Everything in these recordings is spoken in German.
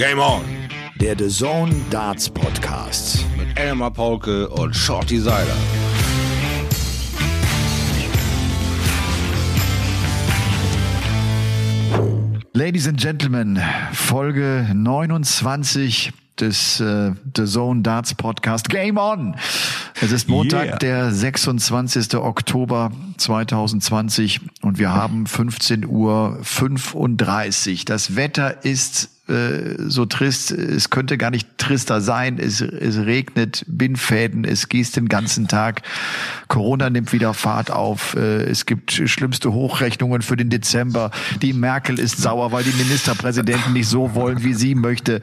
Game On. Der The Zone Darts Podcast. Mit Elmar Paulke und Shorty Seiler. Ladies and Gentlemen, Folge 29 des äh, The Zone Darts Podcast. Game on! Es ist Montag, Yeah. der 26. Oktober 2020 und wir haben 15 Uhr 35. Das Wetter ist äh, so trist, es könnte gar nicht trister sein. Es, es regnet Bindfäden, es gießt den ganzen Tag. Corona nimmt wieder Fahrt auf. Äh, Es gibt schlimmste Hochrechnungen für den Dezember. Die Merkel ist sauer, weil die Ministerpräsidenten nicht so wollen, wie sie möchte.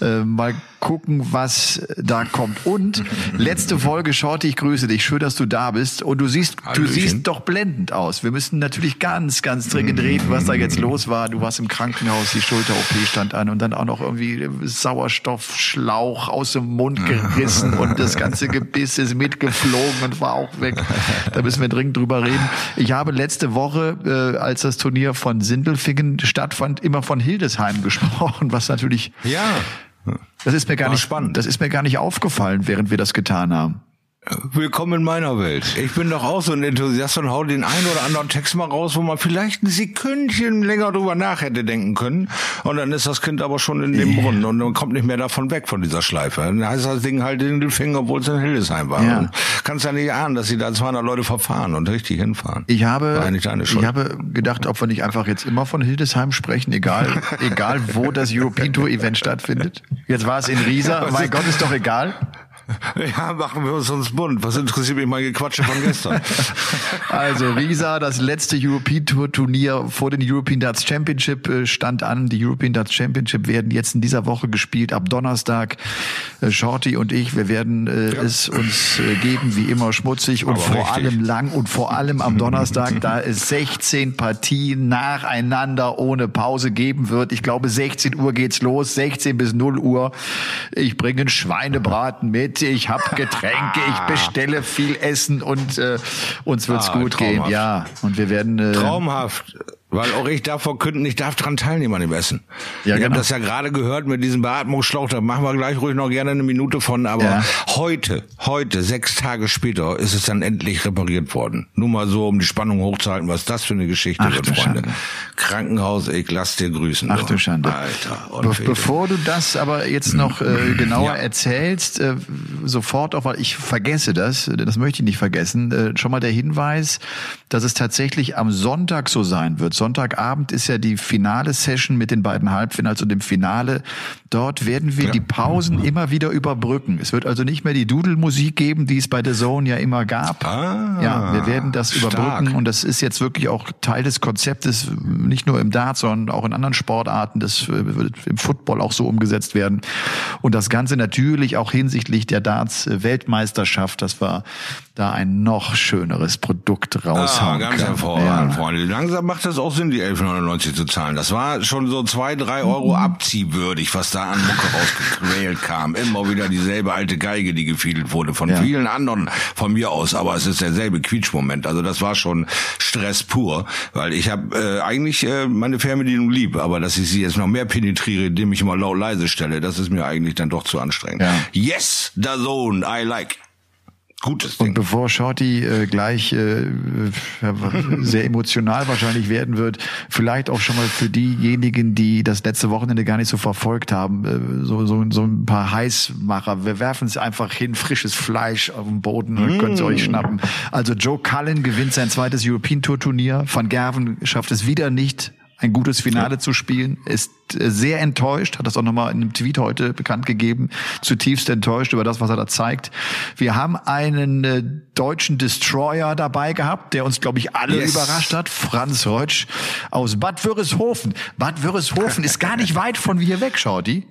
Äh, Mal gucken, was da kommt. Und letzte Folge, Shorty, ich grüße dich. Schön, dass du da bist. Und du siehst, du Hallöchen. siehst doch blendend aus. Wir müssen natürlich ganz, ganz dringend reden, was da jetzt los war. Du warst im Krankenhaus, die Schulter-OP stand an und dann auch noch irgendwie Sauerstoffschlauch aus dem Mund gerissen und das ganze Gebiss ist mitgeflogen und war auch weg. Da müssen wir dringend drüber reden. Ich habe letzte Woche, äh, als das Turnier von Sindelfingen stattfand, immer von Hildesheim gesprochen, was natürlich, Ja. das ist mir gar War nicht spannend. das ist mir gar nicht aufgefallen, während wir das getan haben. Willkommen in meiner Welt. Ich bin doch auch so ein Enthusiast und hau den einen oder anderen Text mal raus, wo man vielleicht ein Sekündchen länger drüber nach hätte denken können. Und dann ist das Kind aber schon in dem Brunnen und man kommt nicht mehr davon weg von dieser Schleife. Dann heißt das Ding halt in den Finger, obwohl es in Hildesheim war. Ja. Kannst ja nicht ahnen, dass sie da 200 Leute verfahren und richtig hinfahren. Ich habe, ich habe gedacht, ob wir nicht einfach jetzt immer von Hildesheim sprechen, egal, egal wo das European Tour Event stattfindet. Jetzt war es in Riesa, mein Gott, ist doch egal. Ja, machen wir uns uns bunt. Was interessiert mich mein Gequatsche von gestern? Also Riesa, das letzte European Tour Turnier vor den European Darts Championship äh, stand an. Die European Darts Championship werden jetzt in dieser Woche gespielt, ab Donnerstag. Äh, Shorty und ich, wir werden äh, es uns äh, geben, wie immer schmutzig und Aber vor richtig. allem lang und vor allem am Donnerstag, da es 16 Partien nacheinander ohne Pause geben wird. Ich glaube, 16 Uhr geht's los, 16 bis 0 Uhr. Ich bringe einen Schweinebraten mit, ich habe Getränke, ich bestelle viel Essen und äh, uns wird's Ah, gut gehen. traumhaft. Ja, und wir werden äh, Traumhaft. Weil auch ich darf verkünden, ich darf dran teilnehmen an dem Essen. Ja, ich genau. habe das ja gerade gehört mit diesem Beatmungsschlauch, da machen wir gleich ruhig noch gerne eine Minute von, aber Ja. heute, heute, sechs Tage später, ist es dann endlich repariert worden. Nur mal so, um die Spannung hochzuhalten, was das für eine Geschichte Ach wird, Freunde. Schande. Krankenhaus, ich lass dir grüßen. Ach du Schande. Alter, Be bevor du das aber jetzt noch äh, genauer Ja. erzählst, äh, sofort auch, weil ich vergesse das, das möchte ich nicht vergessen, äh, schon mal der Hinweis, dass es tatsächlich am Sonntag so sein wird. Sonntagabend ist ja die finale Session mit den beiden Halbfinals und dem Finale. Dort werden wir Ja. die Pausen immer wieder überbrücken. Es wird also nicht mehr die Dudelmusik geben, die es bei The Zone ja immer gab. Ah, ja, wir werden das stark. überbrücken und das ist jetzt wirklich auch Teil des Konzeptes, nicht nur im Dart, sondern auch in anderen Sportarten. Das äh, wird im Football auch so umgesetzt werden. Und das Ganze natürlich auch hinsichtlich der Darts-Weltmeisterschaft, dass wir da ein noch schöneres Produkt Ah, raushauen ganz können. hervorragend, Ja. Freunde. Langsam macht es auch Sinn, die 11,99 zu zahlen. Das war schon so zwei, drei Euro abziehwürdig, was da an Mucke rausgequält kam. Immer wieder dieselbe alte Geige, die gefiedelt wurde von Ja. vielen anderen von mir aus. Aber es ist derselbe Quietschmoment. Also das war schon Stress pur, weil ich habe äh, eigentlich äh, meine Fernbedienung lieb, aber dass ich sie jetzt noch mehr penetriere, indem ich immer laut leise stelle, das ist mir eigentlich dann doch zu anstrengend. Ja. Yes, the zone, I like. Gutes Und Ding. bevor Shorty äh, gleich äh, sehr emotional wahrscheinlich werden wird, vielleicht auch schon mal für diejenigen, die das letzte Wochenende gar nicht so verfolgt haben, äh, so, so, so ein paar Heißmacher. Wir werfen es einfach hin, frisches Fleisch auf den Boden und könnt es euch schnappen. Also Joe Cullen gewinnt sein zweites European Tour Turnier. Van Gerven schafft es wieder nicht, ein gutes Finale zu spielen, ist äh, sehr enttäuscht, hat das auch nochmal in einem Tweet heute bekannt gegeben, zutiefst enttäuscht über das, was er da zeigt. Wir haben einen äh, deutschen Destroyer dabei gehabt, der uns, glaube ich, alle Yes. überrascht hat. Franz Reutsch aus Bad Wörishofen. Bad Wörishofen ist gar nicht weit von hier weg, Schauti.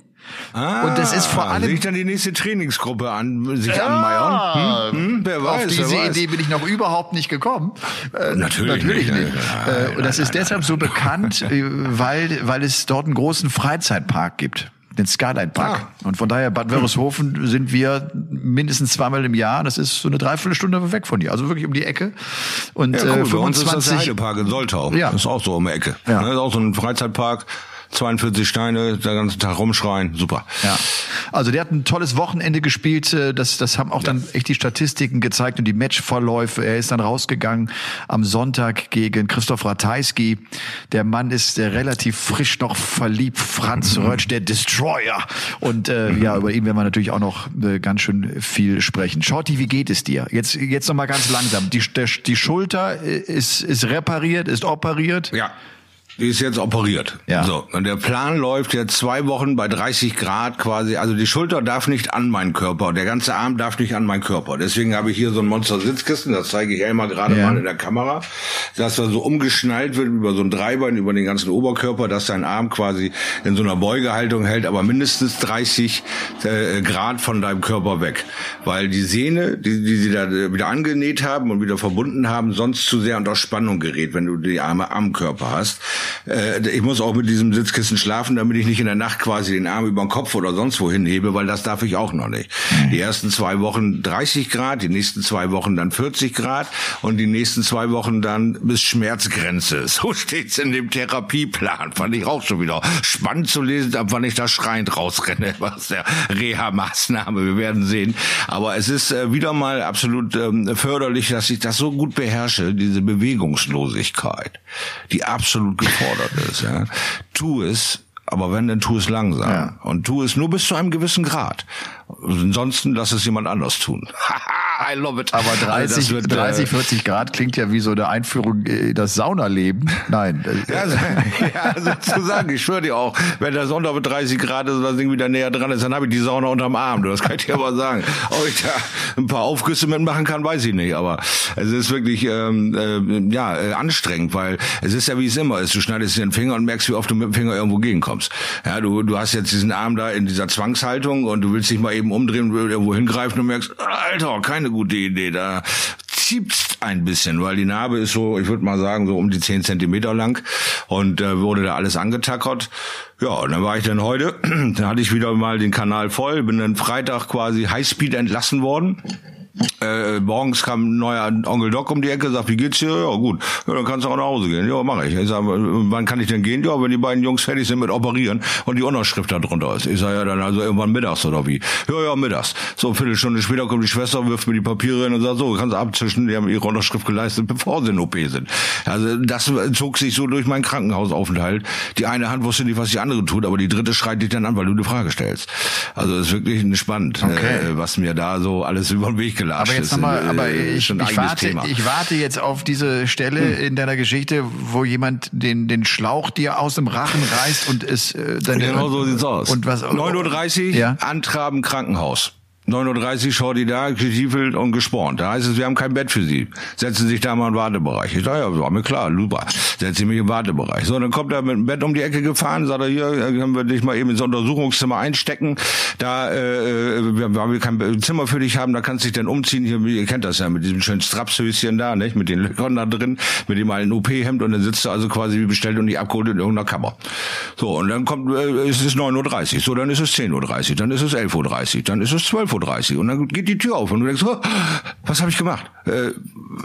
Ah, Und das ist vor allem- Sich dann die nächste Trainingsgruppe an, sich Ja, anmeiern. Hm? Hm? Wer weiß, Auf diese weiß. Idee bin ich noch überhaupt nicht gekommen. Äh, Natürlich natürlich nicht. nicht. Nein, Äh, Und das nein, ist deshalb so bekannt, äh, weil, weil es dort einen großen Freizeitpark gibt. Den Skyline Park. Ah. Und von daher, Bad Wörishofen sind wir mindestens zweimal im Jahr. Das ist so eine Dreiviertelstunde weg von hier. Also wirklich um die Ecke. Und Ja, äh, cool, bei uns ist das der 25, Heidepark in Soltau. Ja. Das ist auch so um die Ecke. Ja. Das ist auch so ein Freizeitpark. 42 Steine, den ganzen Tag rumschreien, super. Ja. Also der hat ein tolles Wochenende gespielt, äh, das, das haben auch dann echt die Statistiken gezeigt und die Matchverläufe. Er ist dann rausgegangen am Sonntag gegen Christoph Ratajski. Der Mann ist äh, relativ frisch noch verliebt, Franz mhm. Rötsch, der Destroyer. Und äh, ja, über ihn werden wir natürlich auch noch äh, ganz schön viel sprechen. Shorty, wie geht es dir? Jetzt, jetzt noch mal ganz langsam. Die, der, die Schulter äh, ist, ist repariert, ist operiert. Ja. Die ist jetzt operiert. Ja. So. Und der Plan läuft jetzt zwei Wochen bei 30 Grad quasi. Also die Schulter darf nicht an meinen Körper. Der ganze Arm darf nicht an meinen Körper. Deswegen habe ich hier so ein Monster-Sitzkissen. Das zeige ich Elmar gerade ja. mal in der Kamera. Dass er so umgeschnallt wird über so ein Dreibein, über den ganzen Oberkörper, dass sein Arm quasi in so einer Beugehaltung hält, aber mindestens 30 äh, Grad von deinem Körper weg. Weil die Sehne, die, die sie da wieder angenäht haben und wieder verbunden haben, sonst zu sehr unter Spannung gerät, wenn du die Arme am Körper hast äh, ich muss auch mit diesem Sitzkissen schlafen, damit ich nicht in der Nacht quasi den Arm über den Kopf oder sonst wohin hebe, weil das darf ich auch noch nicht. Mhm. Die ersten zwei Wochen 30 Grad, die nächsten zwei Wochen dann 40 Grad und die nächsten zwei Wochen dann bis Schmerzgrenze. So steht's in dem Therapieplan. Fand ich auch schon wieder spannend zu lesen, ab wann ich da schreiend rausrenne, was der Reha-Maßnahme. Wir werden sehen. Aber es ist äh, wieder mal absolut ähm, förderlich, dass ich das so gut beherrsche, diese Bewegungslosigkeit, die absolut gefordert ist. Ja. Tu es, aber wenn, dann tu es langsam. Ja. Und tu es nur bis zu einem gewissen Grad. Ansonsten lass es jemand anders tun. I love it. Aber 30, also wird, 30, 40 Grad klingt ja wie so eine Einführung in das Saunaleben. Nein. ja, ja, sozusagen. Ich schwöre dir auch, wenn der Sonntag mit 30 Grad ist und das Ding wieder näher dran ist, dann habe ich die Sauna unterm Arm. Das kann ich dir aber sagen. Ob ich da ein paar Aufgüsse mitmachen kann, weiß ich nicht. Aber es ist wirklich ähm, äh, ja äh, anstrengend, weil es ist ja wie es immer ist. Du schneidest dir den Finger und merkst, wie oft du mit dem Finger irgendwo gegenkommst. Ja, du, du hast jetzt diesen Arm da in dieser Zwangshaltung und du willst dich mal eben umdrehen, irgendwo hingreifen und merkst, Alter, keine gute Idee. Da ziept's ein bisschen, weil die Narbe ist so, ich würde mal sagen, so um die zehn Zentimeter lang und äh, wurde da alles angetackert. Ja, und dann war ich dann heute, dann hatte ich wieder mal den Kanal voll, bin dann Freitag quasi Highspeed entlassen worden äh, morgens kam ein neuer Onkel Doc um die Ecke, sagt, wie geht's dir? Ja, gut. Ja, dann kannst du auch nach Hause gehen. Ja, mache ich. Ich sag, wann kann ich denn gehen? Ja, wenn die beiden Jungs fertig sind mit Operieren und die Unterschrift da drunter ist. Ich sage, ja, dann also irgendwann mittags oder wie? Ja, ja, mittags. So, eine Viertelstunde später kommt die Schwester, wirft mir die Papiere hin und sagt, so, kannst du abzischen, die haben ihre Unterschrift geleistet, bevor sie in OP sind. Also, das zog sich so durch meinen Krankenhausaufenthalt. Die eine Hand wusste nicht, was die andere tut, aber die dritte schreit dich dann an, weil du eine Frage stellst. Also, es ist wirklich spannend, okay. äh, was mir da so alles über den Weg gelassen aber jetzt nochmal, aber äh, ich, ich, warte, ich warte jetzt auf diese Stelle hm. in deiner Geschichte, wo jemand den, den Schlauch dir aus dem Rachen reißt und es äh, dann. Genau so sieht's aus. Und was? 9.30 Uhr, ja? Antraben Krankenhaus. 9.30 Uhr schaut die da, gestiefelt und gespornt. Da heißt es, wir haben kein Bett für Sie. Setzen Sie sich da mal den Wartebereich. Ich sage, ja, war mir klar, super. Setzen Sie mich im Wartebereich. So, dann kommt er mit dem Bett um die Ecke gefahren, sagt er, hier können wir dich mal eben ins Untersuchungszimmer einstecken. Da äh, wir, weil wir kein Zimmer für dich haben, da kannst du dich dann umziehen. Hier, ihr kennt das ja mit diesem schönen Strapshöschen da, nicht? Mit den Löchern da drin, mit dem alten OP-Hemd und dann sitzt du also quasi wie bestellt und nicht abgeholt in irgendeiner Kammer. So, und dann kommt, äh, ist es 9.30 Uhr, so, dann ist es 10.30 Uhr, dann ist es 11.30 Uhr, dann ist es 12.30 Uhr. 12.30 Uhr und dann geht die Tür auf und du denkst, oh, was habe ich gemacht? Äh,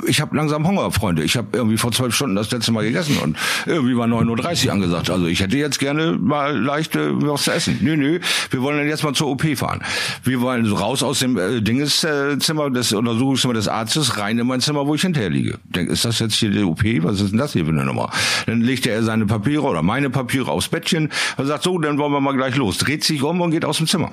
ich habe langsam Hunger, Freunde. Ich habe irgendwie vor zwölf Stunden das letzte Mal gegessen und irgendwie war 9.30 Uhr angesagt. Also ich hätte jetzt gerne mal leicht äh, was zu essen. Nö, nö, wir wollen dann jetzt mal zur OP fahren. Wir wollen raus aus dem äh, Dingeszimmer, des Untersuchungszimmer des Arztes, rein in mein Zimmer, wo ich hinterher liege. Denk, ist das jetzt hier die OP? Was ist denn das hier für eine Nummer? Dann legte er seine Papiere oder meine Papiere aufs Bettchen und sagt, so, dann wollen wir mal gleich los. Dreht sich um und geht aus dem Zimmer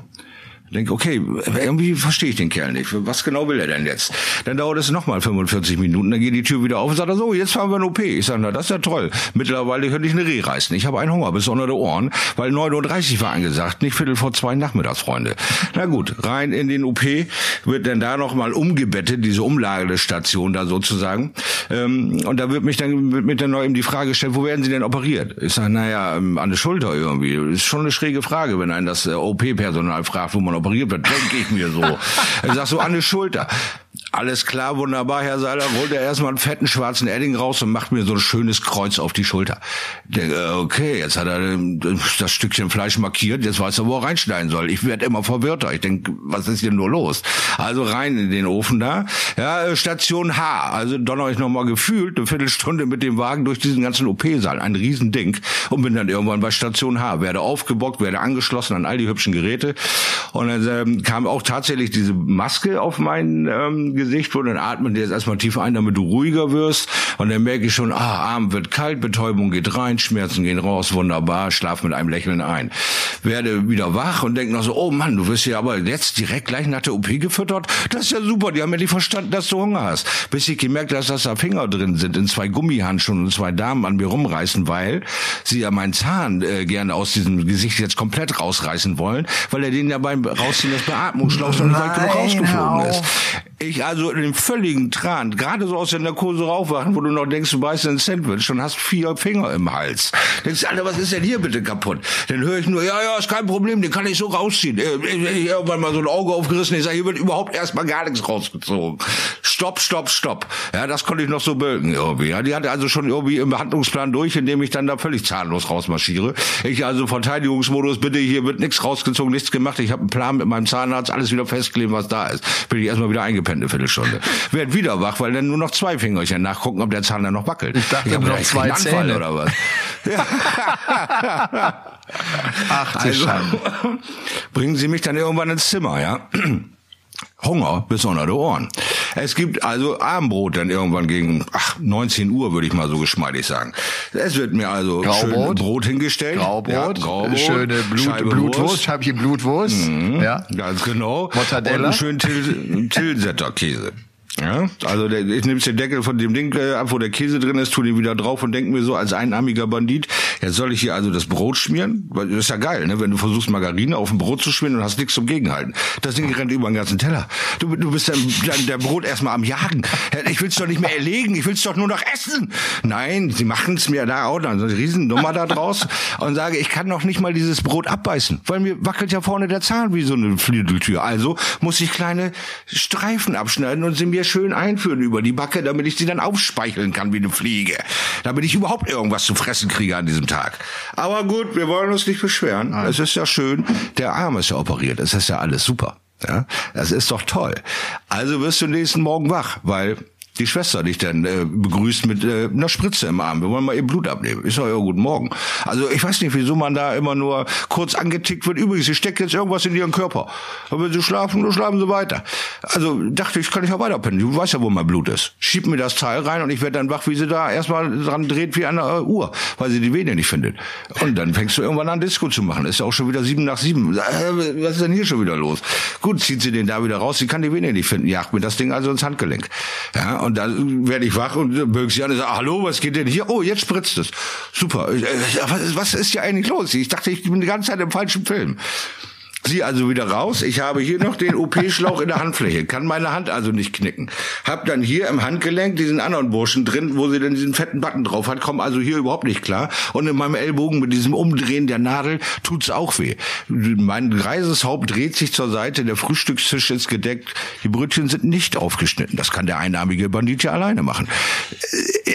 denke, okay, irgendwie verstehe ich den Kerl nicht. Was genau will er denn jetzt? Dann dauert es nochmal 45 Minuten, dann geht die Tür wieder auf und sagt er so, jetzt fahren wir in OP. Ich sage, na, das ist ja toll. Mittlerweile könnte ich eine Reh reißen. Ich habe einen Hunger bis unter die Ohren, weil 9.30 Uhr war angesagt, nicht Viertel vor zwei nachmittags, Freunde. Na gut, rein in den OP, wird dann da nochmal umgebettet, diese Umlagestation da sozusagen. Ähm, und da wird mich dann, wird mir dann noch eben die Frage gestellt, wo werden Sie denn operiert? Ich sage, naja, an der Schulter irgendwie. Ist schon eine schräge Frage, wenn einen das äh, OP-Personal fragt, wo man operiert wird, denke ich mir so. Er sagt so an die Schulter. Alles klar, wunderbar, Herr Seiler. Holt er erstmal einen fetten schwarzen Edding raus und macht mir so ein schönes Kreuz auf die Schulter. Denke, äh, okay, jetzt hat er ähm, das Stückchen Fleisch markiert, jetzt weiß er, wo er reinschneiden soll. Ich werde immer verwirrter. Ich denke, was ist hier nur los? Also rein in den Ofen da. Ja, äh, Station H. Also donner ich nochmal gefühlt eine Viertelstunde mit dem Wagen durch diesen ganzen OP-Saal. Ein Riesending. Und bin dann irgendwann bei Station H. Werde aufgebockt, werde angeschlossen an all die hübschen Geräte. Und dann ähm, kam auch tatsächlich diese Maske auf mein ähm, Gesicht, wo dann atmen jetzt erstmal tief ein, damit du ruhiger wirst. Und dann merke ich schon, ah, Arm wird kalt, Betäubung geht rein, Schmerzen gehen raus, wunderbar, schlaf mit einem Lächeln ein. Werde wieder wach und denke noch so, oh Mann, du wirst ja aber jetzt direkt gleich nach der OP gefüttert. Das ist ja super, die haben ja nicht verstanden, dass du Hunger hast. Bis ich gemerkt habe, dass da Finger drin sind, in zwei Gummihandschuhen und zwei Damen an mir rumreißen, weil sie ja meinen Zahn äh, gerne aus diesem Gesicht jetzt komplett rausreißen wollen, weil er den ja beim Rausziehen des Beatmungsschlauchs noch nicht weit genug rausgeflogen ist. Ich also in dem völligen Tran, gerade so aus der Narkose raufwachen, wo du noch denkst, du beißt ein Sandwich und hast vier Finger im Hals. Denkst, Alter, was ist denn hier bitte kaputt? Dann höre ich nur, ja, ja, ist kein Problem, den kann ich so rausziehen. Äh, ich irgendwann mal so ein Auge aufgerissen, ich sage, hier wird überhaupt erstmal gar nichts rausgezogen. Stopp, stopp, stopp. Ja, das konnte ich noch so bilden irgendwie. Ja, die hatte also schon irgendwie im Behandlungsplan durch, indem ich dann da völlig zahnlos rausmarschiere. Ich also Verteidigungsmodus, bitte, hier wird nichts rausgezogen, nichts gemacht. Ich habe einen Plan mit meinem Zahnarzt, alles wieder festkleben, was da ist. Bin ich erstmal wieder eingepennt eine Viertelstunde. Werd wieder wach, weil dann nur noch zwei Fingerchen nachgucken, ob der Zahn dann noch wackelt. Ich dachte, ich habe noch zwei Zähne oder was. Ach, also, bringen Sie mich dann irgendwann ins Zimmer, ja? Hunger bis unter die Ohren. Es gibt also Abendbrot dann irgendwann gegen ach, 19 Uhr, würde ich mal so geschmeidig sagen. Es wird mir also Graubrot, schön Brot hingestellt. Graubrot, ja, Graubrot schöne Blut, Scheibe Blutwurst, Scheibchen Blutwurst. Mhm, ja, ganz genau. Mortadella. Und einen schönen Til Tilsetter Käse. Ja, also der, ich nehme den Deckel von dem Ding äh, ab, wo der Käse drin ist, tu den wieder drauf und denke mir so als einarmiger Bandit, jetzt soll ich hier also das Brot schmieren? Weil das ist ja geil, ne? wenn du versuchst Margarine auf ein Brot zu schmieren und hast nichts zum Gegenhalten. Das Ding rennt über den ganzen Teller. Du, du bist dann, dann der Brot erstmal am Jagen. Ich will's doch nicht mehr erlegen, ich will's doch nur noch essen. Nein, sie machen es mir da auch, dann so eine Riesennummer da draus und sage, ich kann noch nicht mal dieses Brot abbeißen, weil mir wackelt ja vorne der Zahn wie so eine Flügeltür. Also muss ich kleine Streifen abschneiden und sie mir schön einführen über die Backe, damit ich sie dann aufspeicheln kann wie eine Fliege. Damit ich überhaupt irgendwas zu fressen kriege an diesem Tag. Aber gut, wir wollen uns nicht beschweren. Nein. Es ist ja schön. Der Arm ist ja operiert. Es ist ja alles super. Ja, das ist doch toll. Also wirst du nächsten Morgen wach, weil die Schwester dich dann äh, begrüßt mit äh, einer Spritze im Arm. Wir wollen mal ihr Blut abnehmen. Ich sage, ja, guten Morgen. Also ich weiß nicht, wieso man da immer nur kurz angetickt wird. Übrigens, sie steckt jetzt irgendwas in ihren Körper. Und wenn sie schlafen, dann schlafen sie weiter. Also dachte ich, kann ich ja weiterpennen. Du weißt ja, wo mein Blut ist. Schieb mir das Teil rein und ich werde dann wach, wie sie da erstmal dran dreht wie eine uh, Uhr, weil sie die Vene nicht findet. Und dann fängst du irgendwann an, Disco zu machen. Ist ja auch schon wieder sieben nach sieben. Äh, was ist denn hier schon wieder los? Gut, zieht sie den da wieder raus. Sie kann die Vene nicht finden. Jagt mir das Ding also ins Handgelenk. Ja, und dann werde ich wach und bög sie an und sage, hallo, was geht denn hier? Oh, jetzt spritzt es. Super. Äh, was, was ist hier eigentlich los? Ich dachte, ich bin die ganze Zeit im falschen Film. Sie also wieder raus. Ich habe hier noch den OP-Schlauch in der Handfläche, kann meine Hand also nicht knicken. Hab dann hier im Handgelenk diesen anderen Burschen drin, wo sie dann diesen fetten Button drauf hat, komm also hier überhaupt nicht klar. Und in meinem Ellbogen mit diesem Umdrehen der Nadel tut's auch weh. Mein greises Haupt dreht sich zur Seite, der Frühstückstisch ist gedeckt, die Brötchen sind nicht aufgeschnitten. Das kann der einarmige Bandit ja alleine machen.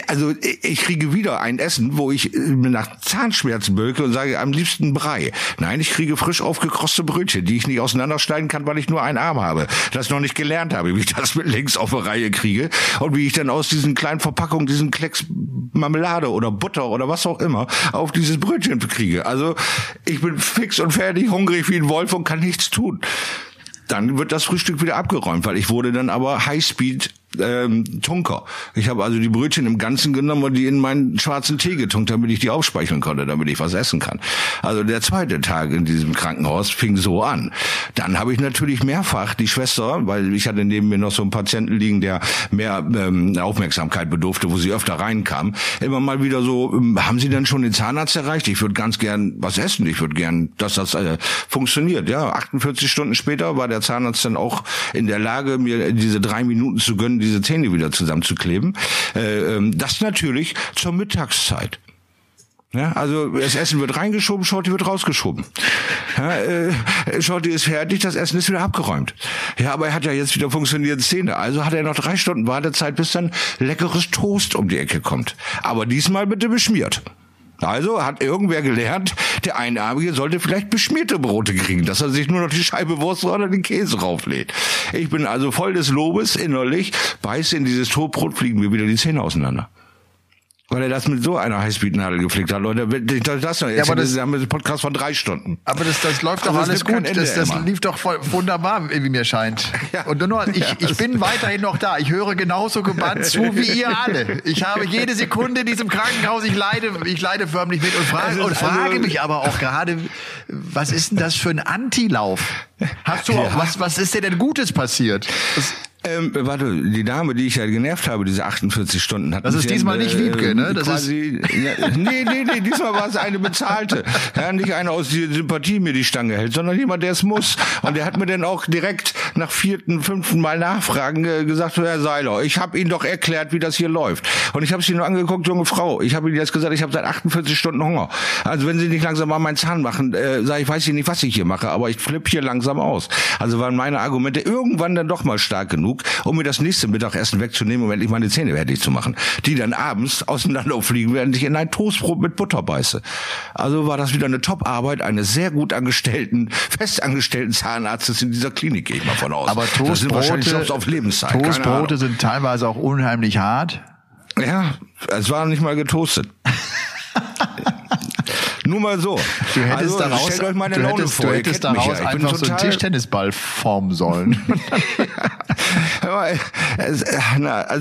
Also ich kriege wieder ein Essen, wo ich nach Zahnschmerzen bölke und sage am liebsten Brei. Nein, ich kriege frisch aufgekroste Brötchen Brötchen, die ich nicht auseinanderschneiden kann, weil ich nur einen Arm habe. Das noch nicht gelernt habe, wie ich das mit links auf eine Reihe kriege und wie ich dann aus diesen kleinen Verpackungen diesen Klecks Marmelade oder Butter oder was auch immer auf dieses Brötchen kriege. Also ich bin fix und fertig, hungrig wie ein Wolf und kann nichts tun. Dann wird das Frühstück wieder abgeräumt, weil ich wurde dann aber Highspeed ähm, Tunker. Ich habe also die Brötchen im Ganzen genommen und die in meinen schwarzen Tee getunkt, damit ich die aufspeicheln konnte, damit ich was essen kann. Also der zweite Tag in diesem Krankenhaus fing so an. Dann habe ich natürlich mehrfach die Schwester, weil ich hatte neben mir noch so einen Patienten liegen, der mehr ähm, Aufmerksamkeit bedurfte, wo sie öfter reinkam, immer mal wieder so, ähm, haben Sie denn schon den Zahnarzt erreicht? Ich würde ganz gern was essen. Ich würde gern, dass das äh, funktioniert. Ja, 48 Stunden später war der Zahnarzt dann auch in der Lage, mir diese drei Minuten zu gönnen, diese Zähne wieder zusammenzukleben. Äh, ähm, das natürlich zur Mittagszeit. Ja, also das Essen wird reingeschoben, Shorty wird rausgeschoben. Ja, äh, Shorty ist fertig, das Essen ist wieder abgeräumt. Ja, aber er hat ja jetzt wieder funktionierende Zähne. Also hat er noch drei Stunden Wartezeit, bis dann leckeres Toast um die Ecke kommt. Aber diesmal bitte beschmiert. Also hat irgendwer gelernt, der Einarmige sollte vielleicht beschmierte Brote kriegen, dass er sich nur noch die Scheibe Wurst oder den Käse rauflädt. Ich bin also voll des Lobes innerlich, beiße in dieses Toastbrot, fliegen mir wieder die Zähne auseinander. Weil er das mit so einer Highspeed-Nadel geflickt hat, Leute. Das, das, ja, aber das, haben wir einen Podcast von drei Stunden. Aber das, das läuft doch also alles gut. Das, das lief doch voll, wunderbar, wie mir scheint. Ja. Und nur, ich, ich bin weiterhin noch da. Ich höre genauso gebannt zu wie ihr alle. Ich habe jede Sekunde in diesem Krankenhaus, ich leide, ich leide förmlich mit und frage, und frage also, mich aber auch gerade, was ist denn das für ein Antilauf? Hast du auch, ja. was, was ist dir denn Gutes passiert? Das, ähm, warte, die Dame, die ich ja genervt habe, diese 48 Stunden hat. Das ist diesmal nicht Wiebke, ne? Das quasi, ist ja, nee, nee, nee, diesmal war es eine bezahlte. Ja, nicht einer aus der Sympathie mir die Stange hält, sondern jemand, der es muss. Und der hat mir dann auch direkt nach vierten, fünften Mal Nachfragen äh, gesagt, Herr Seiler, ich habe Ihnen doch erklärt, wie das hier läuft. Und ich habe sie nur angeguckt, junge Frau. Ich habe Ihnen jetzt gesagt, ich habe seit 48 Stunden Hunger. Also wenn Sie nicht langsam mal meinen Zahn machen, äh, sage ich, weiß ich nicht, was ich hier mache, aber ich flippe hier langsam aus. Also waren meine Argumente irgendwann dann doch mal stark genug genug, um mir das nächste Mittagessen wegzunehmen und endlich meine Zähne fertig zu machen. Die dann abends auseinanderfliegen, während ich in ein Toastbrot mit Butter beiße. Also war das wieder eine Top-Arbeit eines sehr gut angestellten, festangestellten Zahnarztes in dieser Klinik, gehe ich mal von aus. Aber Toastbrote, auf Lebenszeit. Toastbrote sind teilweise auch unheimlich hart. Ja, es war nicht mal getoastet. Nur mal so. Du hättest also, daraus, stellt euch meine Laune hättest, vor. Du hättest daraus ja. einfach so einen Tischtennisball formen sollen. es,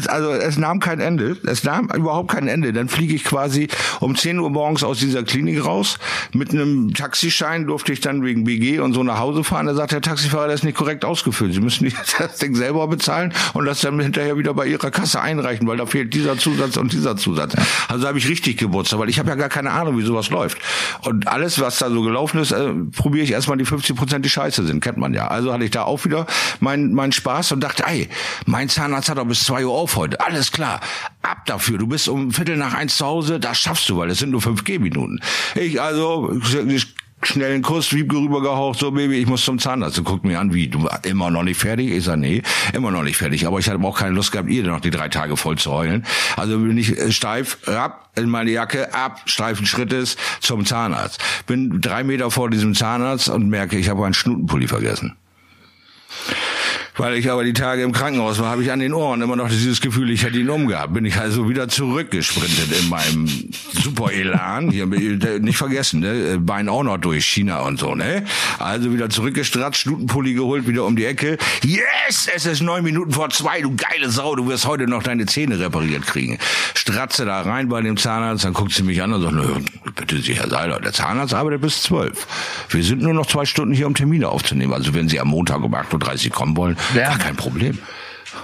also es nahm kein Ende. Es nahm überhaupt kein Ende. Dann fliege ich quasi um 10 Uhr morgens aus dieser Klinik raus. Mit einem Taxischein durfte ich dann wegen BG und so nach Hause fahren. Da sagt der Taxifahrer, das ist nicht korrekt ausgefüllt. Sie müssen das Ding selber bezahlen und das dann hinterher wieder bei Ihrer Kasse einreichen, weil da fehlt dieser Zusatz und dieser Zusatz. Also habe ich richtig gewurzt, weil ich habe ja gar keine Ahnung, wie sowas läuft. Und alles, was da so gelaufen ist, äh, probiere ich erstmal die 50 Prozent, die scheiße sind, kennt man ja. Also hatte ich da auch wieder meinen mein Spaß und dachte, ey, mein Zahnarzt hat doch bis zwei Uhr auf heute. Alles klar. Ab dafür. Du bist um Viertel nach eins zu Hause, das schaffst du, weil es sind nur fünf Gehminuten. Ich also, ich, schnell einen Kuss, Wiebke rübergehaucht, so Baby, ich muss zum Zahnarzt. Du guckt mir an, wie, du immer noch nicht fertig? Ich sag, nee, immer noch nicht fertig. Aber ich hatte auch keine Lust gehabt, ihr noch die drei Tage voll zu heulen. Also bin ich äh, steif, ab in meine Jacke, ab, steifen Schrittes zum Zahnarzt. Bin drei Meter vor diesem Zahnarzt und merke, ich habe einen Schnutenpulli vergessen. Weil ich aber die Tage im Krankenhaus war, habe ich an den Ohren immer noch dieses Gefühl, ich hätte ihn umgehabt. Bin ich also wieder zurückgesprintet in meinem super Elan. Hier, nicht vergessen, ne? Bein auch noch durch China und so, ne? Also wieder zurückgestratzt, Stutenpulli geholt, wieder um die Ecke. Yes! Es ist neun Minuten vor zwei, du geile Sau, du wirst heute noch deine Zähne repariert kriegen. Stratze da rein bei dem Zahnarzt, dann guckt sie mich an und sagt, bitte Sie, Herr Seiler, der Zahnarzt arbeitet bis zwölf. Wir sind nur noch zwei Stunden hier, um Termine aufzunehmen. Also wenn Sie am Montag um 8.30 Uhr kommen wollen, ja. Gar kein Problem.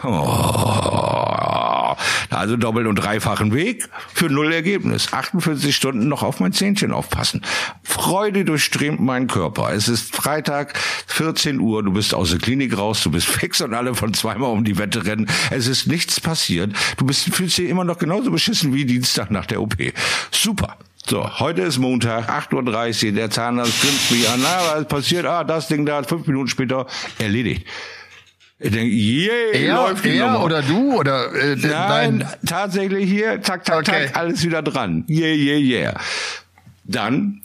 Oh, also doppelt und dreifachen Weg für null Ergebnis. 48 Stunden noch auf mein Zähnchen aufpassen. Freude durchströmt meinen Körper. Es ist Freitag, 14 Uhr, du bist aus der Klinik raus, du bist fix und alle von zweimal um die Wette rennen. Es ist nichts passiert. Du bist, fühlst dich immer noch genauso beschissen wie Dienstag nach der OP. Super. So, heute ist Montag, 8.30 Uhr, der Zahnarzt grinst mich an, na, was passiert? Ah, das Ding da, fünf Minuten später, erledigt. Ich denke, yeah, er, läuft die er Nummer. oder du oder äh, Nein, dein... tatsächlich hier, zack, zack, okay. zack, alles wieder dran. Yeah, yeah, yeah. Dann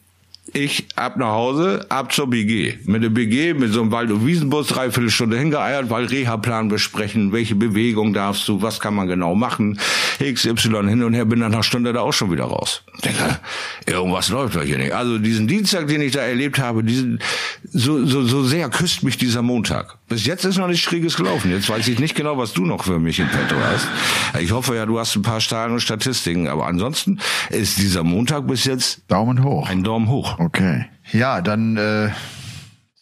ich ab nach Hause, ab zur BG. Mit der BG, mit so einem Wald- und Wiesenbus, dreiviertel Stunde hingeeiert, weil Reha-Plan besprechen, welche Bewegung darfst du, was kann man genau machen, XY hin und her, bin dann nach einer Stunde da auch schon wieder raus. Denke, irgendwas läuft doch hier nicht. Also diesen Dienstag, den ich da erlebt habe, diesen, so, so, so sehr küsst mich dieser Montag. Bis jetzt ist noch nichts Schräges gelaufen. Jetzt weiß ich nicht genau, was du noch für mich in petto hast. Ich hoffe ja, du hast ein paar Zahlen und Statistiken, aber ansonsten ist dieser Montag bis jetzt Daumen hoch. Ein Daumen hoch. Okay. Ja, dann äh,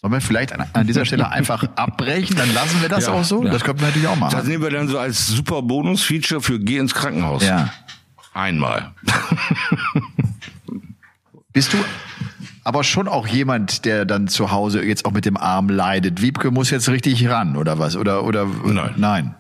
sollen wir vielleicht an, an dieser Stelle einfach abbrechen, dann lassen wir das ja, auch so. Ja. Das können wir natürlich auch machen. Das nehmen wir dann so als super Bonus-Feature für Geh ins Krankenhaus. Ja. Einmal. Bist du aber schon auch jemand, der dann zu Hause jetzt auch mit dem Arm leidet. Wiebke muss jetzt richtig ran oder was? Oder oder nein. Nein.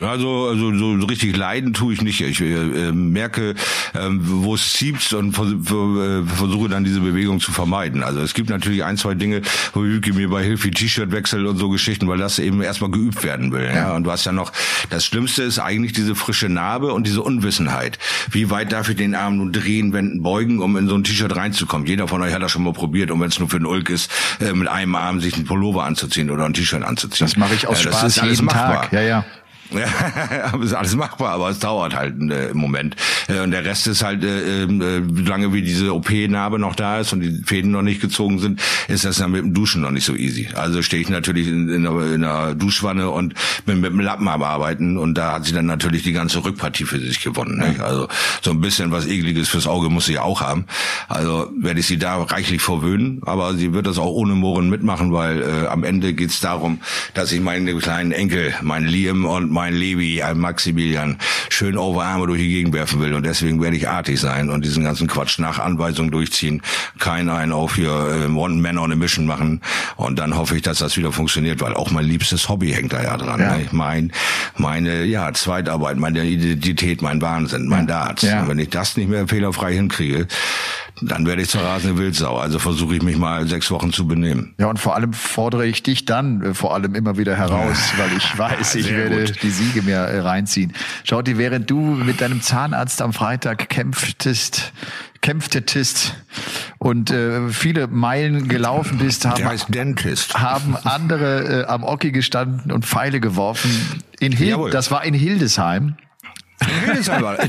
Also, also so richtig leiden tue ich nicht. Ich äh, merke, äh, wo es zieht und vers äh, versuche dann diese Bewegung zu vermeiden. Also es gibt natürlich ein, zwei Dinge, wo Yuki mir bei hilft, wie T-Shirt-Wechsel und so Geschichten, weil das eben erstmal geübt werden will. Ja. ja. Und du hast ja noch, das Schlimmste ist eigentlich diese frische Narbe und diese Unwissenheit. Wie weit darf ich den Arm nun drehen, wenden, beugen, um in so ein T-Shirt reinzukommen? Jeder von euch hat das schon mal probiert, und wenn es nur für den Ulk ist, äh, mit einem Arm sich ein Pullover anzuziehen oder ein T-Shirt anzuziehen. Das mache ich aus ja, Spaß jeden machbar. Tag. Ja, ja. Ja, ist alles machbar, aber es dauert halt äh, im Moment. Äh, und der Rest ist halt, äh, ähm, äh, lange wie diese OP-Narbe noch da ist und die Fäden noch nicht gezogen sind, ist das dann mit dem Duschen noch nicht so easy. Also stehe ich natürlich in, in, einer, in einer Duschwanne und bin mit dem Lappen am Arbeiten und da hat sie dann natürlich die ganze Rückpartie für sich gewonnen. Ne? Also so ein bisschen was Ekliges fürs Auge muss sie auch haben. Also werde ich sie da reichlich verwöhnen, aber sie wird das auch ohne Mohren mitmachen, weil äh, am Ende geht's darum, dass ich meine kleinen Enkel, mein Liam und mein Levi, ein Maximilian, schön Overarme durch die Gegend werfen will. Und deswegen werde ich artig sein und diesen ganzen Quatsch nach Anweisung durchziehen. Kein einen auf hier äh, One Man on a Mission machen. Und dann hoffe ich, dass das wieder funktioniert, weil auch mein liebstes Hobby hängt da ja dran. Ja. Ne? Mein, meine, ja, Zweitarbeit, meine Identität, mein Wahnsinn, mein ja. Darts. Ja. Wenn ich das nicht mehr fehlerfrei hinkriege, dann werde ich zur rasende Wildsau. Also versuche ich mich mal sechs Wochen zu benehmen. Ja, und vor allem fordere ich dich dann äh, vor allem immer wieder heraus, weil ich weiß, ich werde gut. die Siege mir äh, reinziehen. Schau dir, während du mit deinem Zahnarzt am Freitag kämpftest, kämpftetest und äh, viele Meilen gelaufen bist, haben, haben andere äh, am Oki gestanden und Pfeile geworfen. In Hil Jawohl. das war in Hildesheim. In Hildesheim war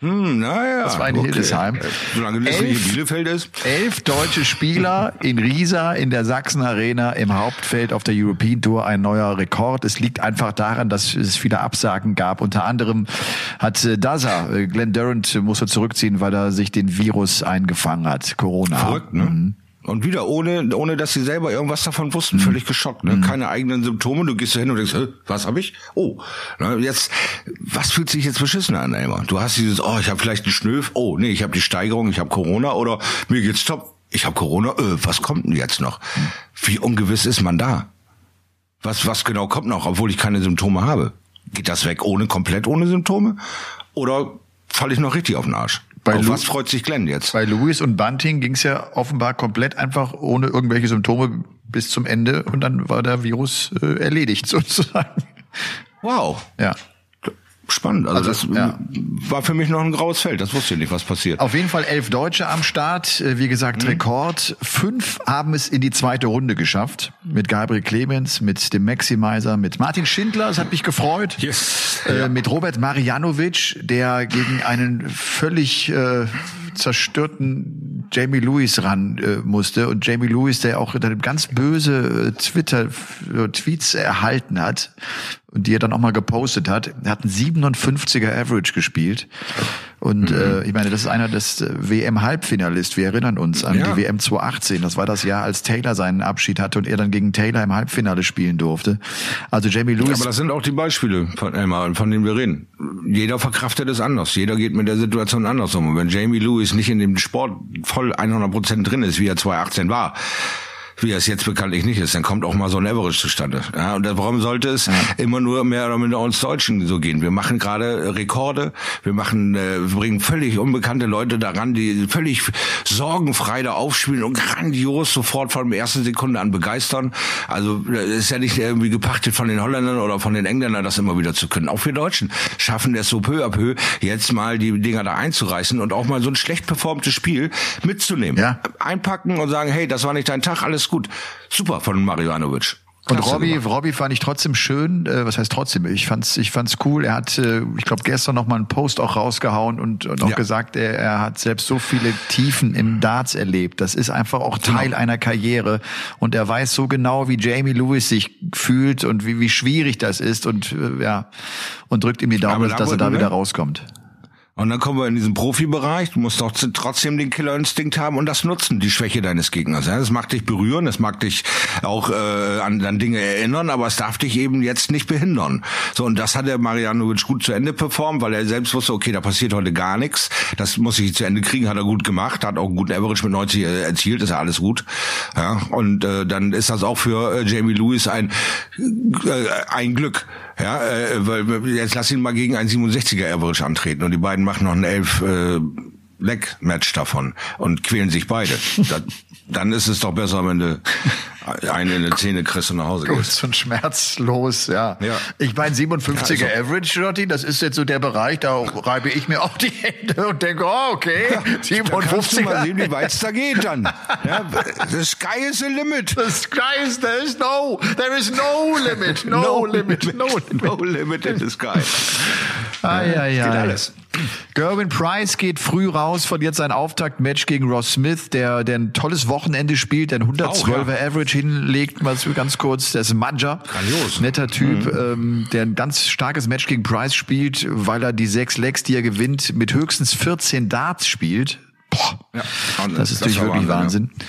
hm, naja. Das war in okay. Hildesheim. Solange das elf, nicht in Bielefeld ist. Elf deutsche Spieler in Riesa in der Sachsen Arena im Hauptfeld auf der European Tour ein neuer Rekord. Es liegt einfach daran, dass es viele Absagen gab. Unter anderem hat äh, Daza, äh, Glenn Durant musste zurückziehen, weil er sich den Virus eingefangen hat. Corona. Verrückt, ne? Mhm. Und wieder ohne, ohne dass sie selber irgendwas davon wussten, mhm. völlig geschockt. Ne? Mhm. Keine eigenen Symptome. Du gehst da hin und denkst, was habe ich? Oh, ne, jetzt, was fühlt sich jetzt beschissen an, Elmar? Du hast dieses, oh, ich habe vielleicht einen Schnöf. Oh, nee, ich habe die Steigerung, ich habe Corona oder mir geht's top. Ich habe Corona. Äh, was kommt denn jetzt noch? Wie ungewiss ist man da? Was, was genau kommt noch, obwohl ich keine Symptome habe? Geht das weg ohne komplett ohne Symptome? Oder falle ich noch richtig auf den Arsch? Bei Auf Lu was freut sich Glenn jetzt? Bei Louis und Bunting ging es ja offenbar komplett einfach ohne irgendwelche Symptome bis zum Ende und dann war der Virus äh, erledigt sozusagen. Wow. Ja spannend. Also, also das ja. war für mich noch ein graues Feld. Das wusste ich nicht, was passiert. Auf jeden Fall elf Deutsche am Start. Äh, wie gesagt, mhm. Rekord. Fünf haben es in die zweite Runde geschafft. Mit Gabriel Clemens, mit dem Maximizer, mit Martin Schindler. Das hat mich gefreut. Yes. Äh, ja. Mit Robert Marianovic, der gegen einen völlig äh, zerstörten Jamie Lewis ran äh, musste und Jamie Lewis, der auch ganz böse äh, Twitter-Tweets erhalten hat und die er dann auch mal gepostet hat. Er hat einen 57er Average gespielt. Und mhm. äh, ich meine, das ist einer des äh, WM-Halbfinalist. Wir erinnern uns an ja. die WM 2018. Das war das Jahr, als Taylor seinen Abschied hatte und er dann gegen Taylor im Halbfinale spielen durfte. Also Jamie Lewis. Ja, aber das sind auch die Beispiele, von, Emma, von denen wir reden. Jeder verkraftet es anders. Jeder geht mit der Situation anders um. Und wenn Jamie Lewis nicht in dem Sport voll 100 Prozent drin ist, wie er 2018 war, wie es jetzt bekanntlich nicht ist, dann kommt auch mal so ein Average zustande. Ja, und warum sollte es ja. immer nur mehr oder minder uns Deutschen so gehen? Wir machen gerade Rekorde, wir machen, äh, wir bringen völlig unbekannte Leute daran, die völlig sorgenfrei da aufspielen und grandios sofort von der ersten Sekunde an begeistern. Also das ist ja nicht irgendwie gepachtet von den Holländern oder von den Engländern, das immer wieder zu können. Auch wir Deutschen schaffen es so peu à peu, jetzt mal die Dinger da einzureißen und auch mal so ein schlecht performtes Spiel mitzunehmen. Ja. Einpacken und sagen, hey, das war nicht dein Tag, alles alles gut. Super von Marianovic. Und Robby, Robby fand ich trotzdem schön. Äh, was heißt trotzdem? Ich fand's, ich fand's cool. Er hat, äh, ich glaube, gestern noch mal einen Post auch rausgehauen und, und auch ja. gesagt, er, er hat selbst so viele Tiefen im Darts erlebt. Das ist einfach auch genau. Teil genau. einer Karriere. Und er weiß so genau, wie Jamie Lewis sich fühlt und wie, wie schwierig das ist und äh, ja und drückt ihm die Daumen, dass er da ne? wieder rauskommt. Und dann kommen wir in diesen Profibereich. Du musst doch trotzdem den Killerinstinkt haben und das nutzen, die Schwäche deines Gegners. Ja, das mag dich berühren, das mag dich auch äh, an, an Dinge erinnern, aber es darf dich eben jetzt nicht behindern. So, und das hat der Marianovic gut zu Ende performt, weil er selbst wusste, okay, da passiert heute gar nichts. Das muss ich zu Ende kriegen, hat er gut gemacht, hat auch einen guten Average mit 90 äh, erzielt, ist ja alles gut. Ja, und äh, dann ist das auch für äh, Jamie Lewis ein, äh, ein Glück Ja, äh, weil jetzt lass ihn mal gegen einen 67er Average antreten und die beiden machen noch ein 11 äh, Leg-Match davon und quälen sich beide. das, dann ist es doch besser, wenn du einen in die Zähne kriegst und nach Hause Gut, so schmerzlos, ja. Ja. Ich meine, 57er Ja, also- Average, Jotti, das ist jetzt so der Bereich, da reibe ich mir auch die Hände und denke, oh, okay, Da kannst du mal 57er. sehen, wie weit es da geht dann. Ja, the sky is the limit. The sky is, there is no, there is no limit, no, limit, no limit. No limit in the sky. Ai, ai, Geht ai. alles. Gerwin Price geht früh raus von jetzt sein Auftaktmatch gegen Ross Smith, der, der ein tolles Wochenende spielt, der ein 112er Auch, ja. Average hinlegt, mal so ganz kurz. Der ist ein Madja. Grandios. Netter Typ, ähm, der ein ganz starkes Match gegen Price spielt, weil er die sechs Legs, die er gewinnt, mit höchstens 14 Darts spielt. Boah, Ja. das ist natürlich wirklich Wahnsinn, Wahnsinn.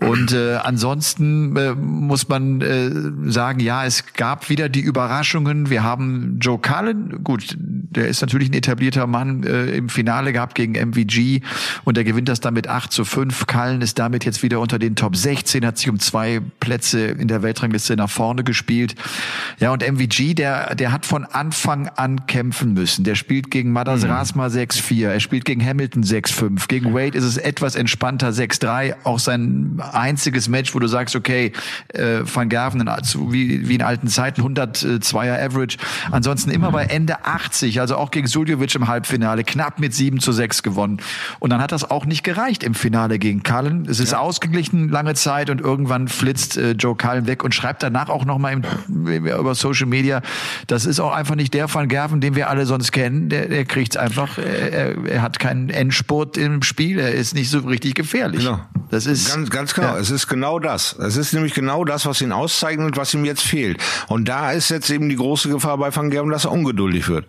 Und äh, ansonsten äh, muss man äh, sagen, ja, es gab wieder die Überraschungen. Wir haben Joe Cullen, gut, der ist natürlich ein etablierter Mann äh, im Finale gehabt gegen MVG und der gewinnt das damit 8 zu 5. Cullen ist damit jetzt wieder unter den Top 16, hat sich um zwei Plätze in der Weltrangliste nach vorne gespielt. Ja, und MVG, der, der hat von Anfang an kämpfen müssen. Der spielt gegen Madas Rasma 6-4, er spielt gegen Hamilton 6-5, gegen Wade ist es etwas entspannter 6-3, auch sein einziges Match, wo du sagst, okay, äh, Van Gerven wie, wie in alten Zeiten 102er Average, ansonsten immer bei Ende 80, also auch gegen Suljovic im Halbfinale, knapp mit 7 zu 6 gewonnen. Und dann hat das auch nicht gereicht im Finale gegen Cullen. Es ist ausgeglichen lange Zeit und irgendwann flitzt äh, Joe Cullen weg und schreibt danach auch nochmal über Social Media, das ist auch einfach nicht der Van Gerven, den wir alle sonst kennen. Der, der kriegt einfach, äh, er, er hat keinen Endspurt im Spiel, er ist nicht so richtig gefährlich. Genau. Das ist Ganz, ganz genau. Ja. Es ist genau das. Es ist nämlich genau das, was ihn auszeichnet und was ihm jetzt fehlt. Und da ist jetzt eben die große Gefahr bei Van Gerven, dass er ungeduldig wird.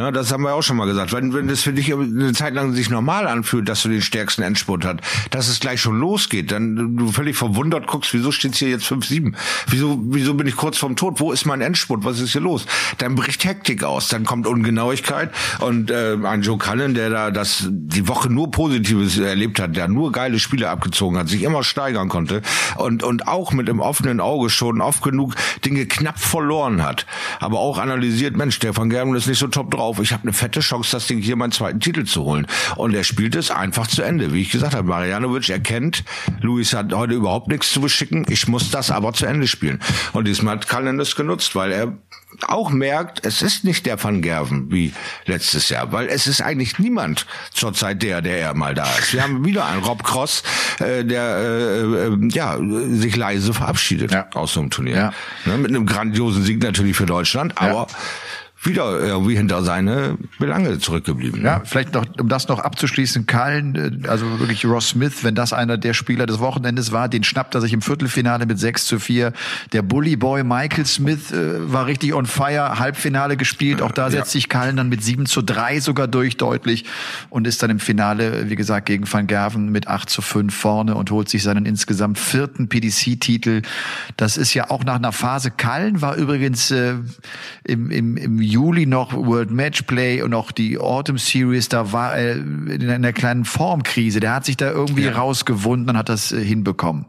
Ja, das haben wir auch schon mal gesagt. Wenn, wenn das für dich eine Zeit lang sich normal anfühlt, dass du den stärksten Endspurt hast, dass es gleich schon losgeht, dann du völlig verwundert guckst, wieso steht's hier jetzt 5-7? Wieso, wieso bin ich kurz vorm Tod? Wo ist mein Endspurt? Was ist hier los? Dann bricht Hektik aus, dann kommt Ungenauigkeit und äh, ein Joe Cullen, der da das die Woche nur Positives erlebt hat, der nur geile Spiele abgezogen hat, sich immer steigern konnte und und auch mit dem offenen Auge schon oft genug Dinge knapp verloren hat, aber auch analysiert, Mensch, Van Gerben ist nicht so top drauf. Ich habe eine fette Chance, das Ding hier meinen zweiten Titel zu holen und er spielt es einfach zu Ende, wie ich gesagt habe. Marianovic erkennt, Luis hat heute überhaupt nichts zu beschicken, ich muss das aber zu Ende spielen und diesmal hat Cullen das genutzt, weil er auch merkt, es ist nicht der Van Gerven wie letztes Jahr, weil es ist eigentlich niemand zurzeit der, der er mal da ist. Wir haben wieder einen Rob Cross, äh, der äh, äh, ja sich leise verabschiedet Ja. aus so einem Turnier. Ja. Ne, mit einem grandiosen Sieg natürlich für Deutschland, aber wieder irgendwie hinter seine Belange zurückgeblieben. Ja, vielleicht noch, um das noch abzuschließen, Cullen, äh, also wirklich Ross Smith, wenn das einer der Spieler des Wochenendes war, den schnappt er sich im Viertelfinale mit 6 zu 4. Der Bully Boy Michael Smith äh, war richtig on fire, Halbfinale gespielt, auch da setzt sich Cullen dann mit 7 zu 3 sogar durch, deutlich, und ist dann im Finale, wie gesagt, gegen Van Gerven mit 8 zu 5 vorne und holt sich seinen insgesamt vierten PDC-Titel. Das ist ja auch nach einer Phase. Cullen war übrigens äh, im, im, im Juli noch World Matchplay und auch die Autumn Series, da war er in einer kleinen Formkrise. Der hat sich da irgendwie rausgewunden und hat das äh, hinbekommen.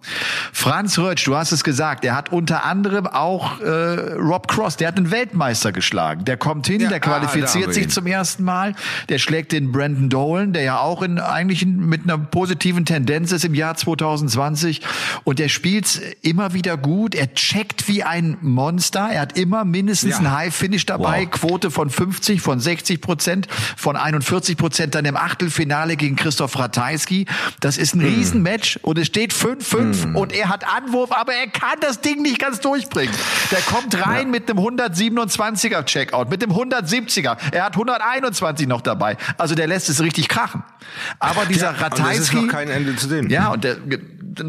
Franz Rötsch, du hast es gesagt, er hat unter anderem auch äh, Rob Cross, der hat einen Weltmeister geschlagen. Der kommt hin, Ja, der ah, qualifiziert wir sich zum ersten Mal. Der schlägt den Brandon Dolan, der ja auch in eigentlich in, mit einer positiven Tendenz ist im Jahr 2020 und der spielt immer wieder gut. Er checkt wie ein Monster. Er hat immer mindestens Ja. ein High Finish dabei. Wow. Quote von 50, von 60 Prozent, von 41 Prozent dann im Achtelfinale gegen Christoph Ratajski. Das ist ein Hm. Riesenmatch und es steht 5-5 und er hat Anwurf, aber er kann das Ding nicht ganz durchbringen. Der kommt rein mit einem 127er Checkout, mit dem 170er. Er hat 121 noch dabei. Also der lässt es richtig krachen. Aber dieser Ja, und das ist Ratajski noch kein Ende zu dem. ja, und der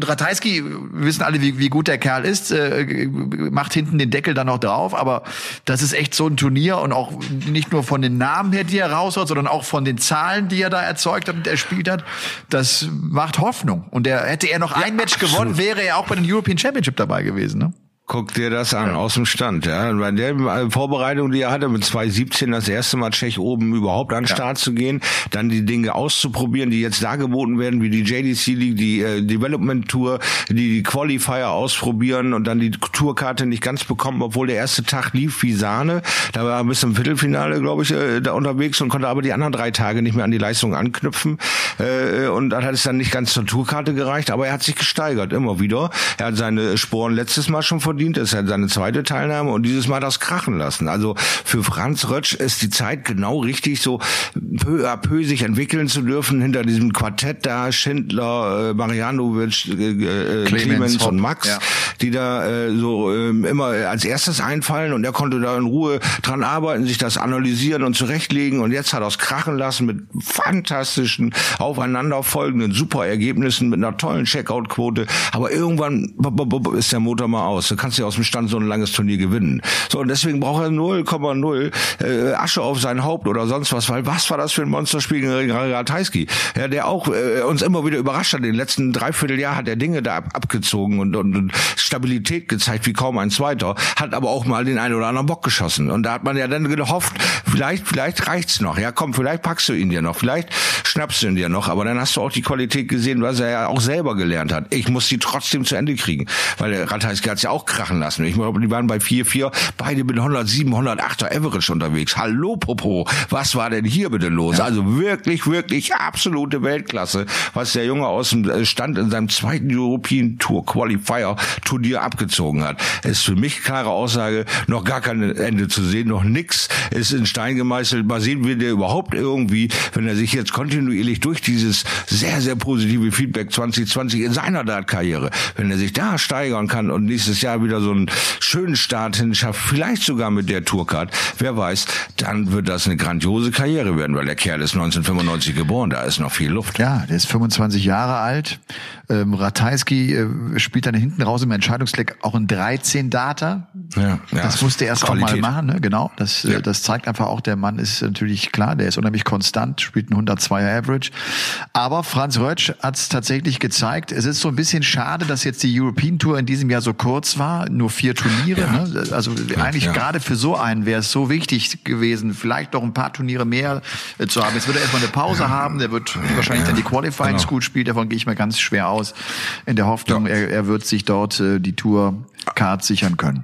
Ratajski, wir wissen alle, wie, wie gut der Kerl ist, äh, macht hinten den Deckel dann noch drauf, aber das ist echt so ein Turnier und auch nicht nur von den Namen her, die er raushaut, sondern auch von den Zahlen, die er da erzeugt hat und erspielt hat, das macht Hoffnung. Und der hätte er noch ein Match absolut. gewonnen, wäre er auch bei den European Championship dabei gewesen, ne? Guck dir das an, aus dem Stand. Ja. Bei der äh, Vorbereitung, die er hatte, mit 2017 das erste Mal Tschech oben überhaupt an den ja. Start zu gehen, dann die Dinge auszuprobieren, die jetzt dargeboten werden, wie die JDC League, die äh, Development Tour, die die Qualifier ausprobieren und dann die Tourkarte nicht ganz bekommen, obwohl der erste Tag lief wie Sahne. Da war er bis zum Viertelfinale, glaube ich, äh, da unterwegs und konnte aber die anderen drei Tage nicht mehr an die Leistung anknüpfen. Äh, und dann hat es dann nicht ganz zur Tourkarte gereicht, aber er hat sich gesteigert, immer wieder. Er hat seine Sporen letztes Mal schon verdient, das ist ja seine zweite Teilnahme und dieses Mal das krachen lassen. Also für Franz Rötsch ist die Zeit genau richtig, so peu à peu sich entwickeln zu dürfen hinter diesem Quartett da, Schindler, äh, Marianovic, äh, äh, Clemens, Clemens und Max, ja. die da äh, so äh, immer als erstes einfallen und er konnte da in Ruhe dran arbeiten, sich das analysieren und zurechtlegen und jetzt hat er es krachen lassen mit fantastischen, aufeinanderfolgenden super Ergebnissen, mit einer tollen Checkout-Quote, aber irgendwann ist der Motor mal aus. Kannst ja aus dem Stand so ein langes Turnier gewinnen. So, und deswegen braucht er 0,0 äh, Asche auf sein Haupt oder sonst was, weil was war das für ein Monsterspiel gegen Ratajski? Ja, der auch äh, uns immer wieder überrascht hat. In den letzten Dreivierteljahr hat er Dinge da ab, abgezogen und, und, und Stabilität gezeigt wie kaum ein zweiter, hat aber auch mal den einen oder anderen Bock geschossen. Und da hat man ja dann gehofft, vielleicht, vielleicht reicht's noch. Ja, komm, vielleicht packst du ihn dir noch, vielleicht schnappst du ihn dir noch, aber dann hast du auch die Qualität gesehen, was er ja auch selber gelernt hat. Ich muss sie trotzdem zu Ende kriegen, weil der Ratajski hat's ja auch krachen lassen. Ich glaube, die waren bei 4-4, beide mit 107, 108er Average unterwegs. Hallo Popo, was war denn hier bitte los? Ja. Also wirklich, wirklich absolute Weltklasse, was der Junge aus dem äh, Stand in seinem zweiten European Tour Qualifier Turnier abgezogen hat. Ist für mich klare Aussage, noch gar kein Ende zu sehen, noch nix ist in Stein gemeißelt. Mal sehen, wie der überhaupt irgendwie, wenn er sich jetzt kontinuierlich durch dieses sehr, sehr positive Feedback 2020 in seiner Dart-Karriere, wenn er sich da steigern kann und nächstes Jahr wieder so einen schönen Start hin schafft, vielleicht sogar mit der Tourcard, wer weiß, dann wird das eine grandiose Karriere werden, weil der Kerl ist 1995 geboren, da ist noch viel Luft. Ja, der ist 25 Jahre alt. Ähm, Ratajski äh, spielt dann hinten raus im Entscheidungsleck auch ein 13 Data. Ja, ja, das musste er erst auch mal machen, ne? genau. Das, äh, ja. das zeigt einfach auch, der Mann ist natürlich klar, der ist unheimlich konstant, spielt ein 102er Average. Aber Franz Rötsch hat es tatsächlich gezeigt. Es ist so ein bisschen schade, dass jetzt die European Tour in diesem Jahr so kurz war, nur vier Turniere. Ja. Ne? Also eigentlich gerade für so einen wäre es so wichtig gewesen, vielleicht noch ein paar Turniere mehr äh, zu haben. Jetzt wird er erstmal eine Pause haben, der wird wahrscheinlich dann die Qualifying genau. School spielen, davon gehe ich mal ganz schwer aus, in der Hoffnung, er, er wird sich dort äh, die Tour Card sichern können.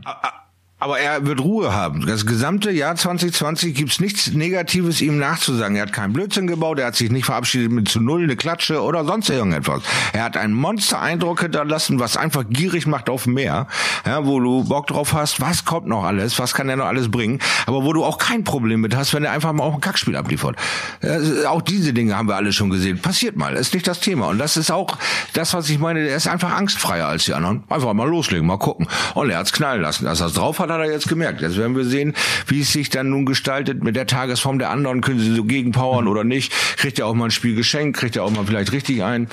Aber er wird Ruhe haben. Das gesamte Jahr 2020 gibt's nichts Negatives ihm nachzusagen. Er hat keinen Blödsinn gebaut, er hat sich nicht verabschiedet mit zu Null, eine Klatsche oder sonst irgendetwas. Er hat einen Monster-Eindruck hinterlassen, was einfach gierig macht auf mehr, ja, wo du Bock drauf hast, was kommt noch alles, was kann er noch alles bringen, aber wo du auch kein Problem mit hast, wenn er einfach mal auch ein Kackspiel abliefert. Ja, auch diese Dinge haben wir alle schon gesehen. Passiert mal, ist nicht das Thema. Und das ist auch das, was ich meine, er ist einfach angstfreier als die anderen. Einfach mal loslegen, mal gucken. Und er hat's knallen lassen. Dass er drauf hat, hat er jetzt gemerkt. Jetzt werden wir sehen, wie es sich dann nun gestaltet mit der Tagesform der anderen. Können sie so gegenpowern mhm. oder nicht? Kriegt er auch mal ein Spiel geschenkt? Kriegt er auch mal vielleicht richtig ein?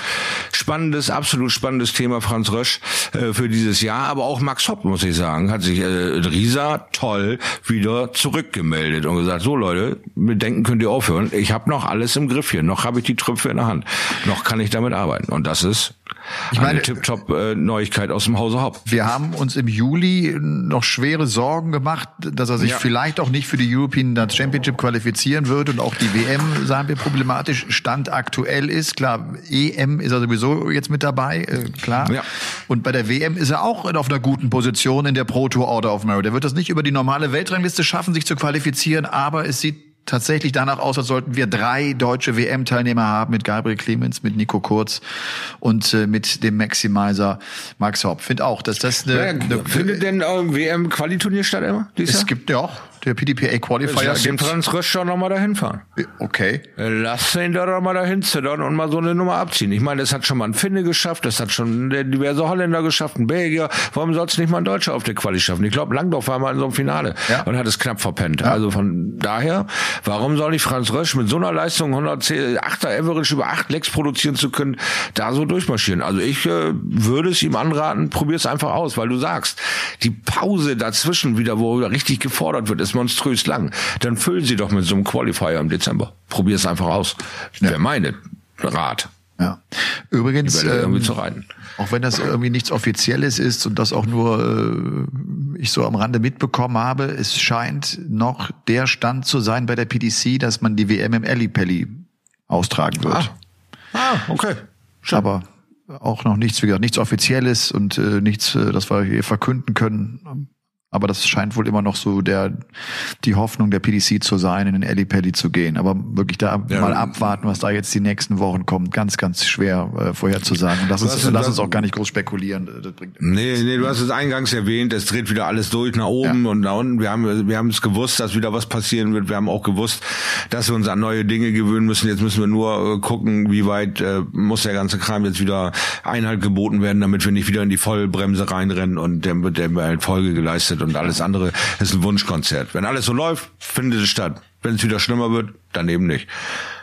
Spannendes, absolut spannendes Thema, Franz Rösch, äh, für dieses Jahr. Aber auch Max Hopp, muss ich sagen, hat sich äh, Risa toll wieder zurückgemeldet und gesagt, so Leute, mit Denken könnt ihr aufhören. Ich habe noch alles im Griff hier. Noch habe ich die Trümpfe in der Hand. Noch kann ich damit arbeiten. Und das ist ich meine, Tip-Top äh, Neuigkeit aus dem Hause Haupt. Wir haben uns im Juli noch schwere Sorgen gemacht, dass er sich ja. vielleicht auch nicht für die European Championship qualifizieren wird und auch die WM, sagen wir, problematisch Stand aktuell ist. Klar, EM ist er sowieso jetzt mit dabei, äh, klar. Ja. Und bei der WM ist er auch auf einer guten Position in der Pro Tour Order of Merit. Er wird das nicht über die normale Weltrangliste schaffen, sich zu qualifizieren, aber es sieht tatsächlich danach aus, als sollten wir drei deutsche WM-Teilnehmer haben mit Gabriel Clemens, mit Nico Kurz und äh, mit dem Maximizer Max Hopp. Find auch, dass das eine, ja, eine findet denn äh, WM-Qualiturnier statt immer? Es gibt ja auch der PDPA Qualifier. Lass den Franz Rösch doch nochmal dahin fahren. Okay. Lass ihn doch mal dahin zittern und mal so eine Nummer abziehen. Ich meine, das hat schon mal ein Finne geschafft, das hat schon diverse Holländer geschafft, ein Belgier. Warum soll es nicht mal ein Deutscher auf der Quali schaffen? Ich glaube, Langdorf war mal in so einem Finale ja. und hat es knapp verpennt. Ja. Also von daher, warum soll ich Franz Rösch mit so einer Leistung 110, 8er Average über 8 Lecks produzieren zu können, da so durchmarschieren? Also ich äh, würde es ihm anraten, probier es einfach aus, weil du sagst, die Pause dazwischen wieder, wo er richtig gefordert wird, ist monströs lang. Dann füllen Sie doch mit so einem Qualifier im Dezember. Probier es einfach aus. Ja. Wäre meine Rat. Ja. Übrigens, ähm, auch wenn das irgendwie nichts Offizielles ist und das auch nur äh, ich so am Rande mitbekommen habe, es scheint noch der Stand zu sein bei der PDC, dass man die WM im Ellipelli austragen wird. Ah, ah okay. Schön. Aber auch noch nichts, wie gesagt, nichts Offizielles und äh, nichts, äh, das wir hier verkünden können. Aber das scheint wohl immer noch so der die Hoffnung der PDC zu sein, in den Ellipelli zu gehen. Aber wirklich da ja. mal abwarten, was da jetzt die nächsten Wochen kommt, ganz, ganz schwer äh, vorherzusagen. Und lass uns, lass das, uns auch gar nicht groß spekulieren. Das bringt nee, nee, du hast es eingangs erwähnt, es dreht wieder alles durch nach oben ja. und nach unten. Wir haben, wir haben es gewusst, dass wieder was passieren wird. Wir haben auch gewusst, dass wir uns an neue Dinge gewöhnen müssen. Jetzt müssen wir nur äh, gucken, wie weit äh, muss der ganze Kram jetzt wieder Einhalt geboten werden, damit wir nicht wieder in die Vollbremse reinrennen und dem wird der halt Folge geleistet und alles andere ist ein Wunschkonzert. Wenn alles so läuft, findet es statt. Wenn es wieder schlimmer wird, dann eben nicht.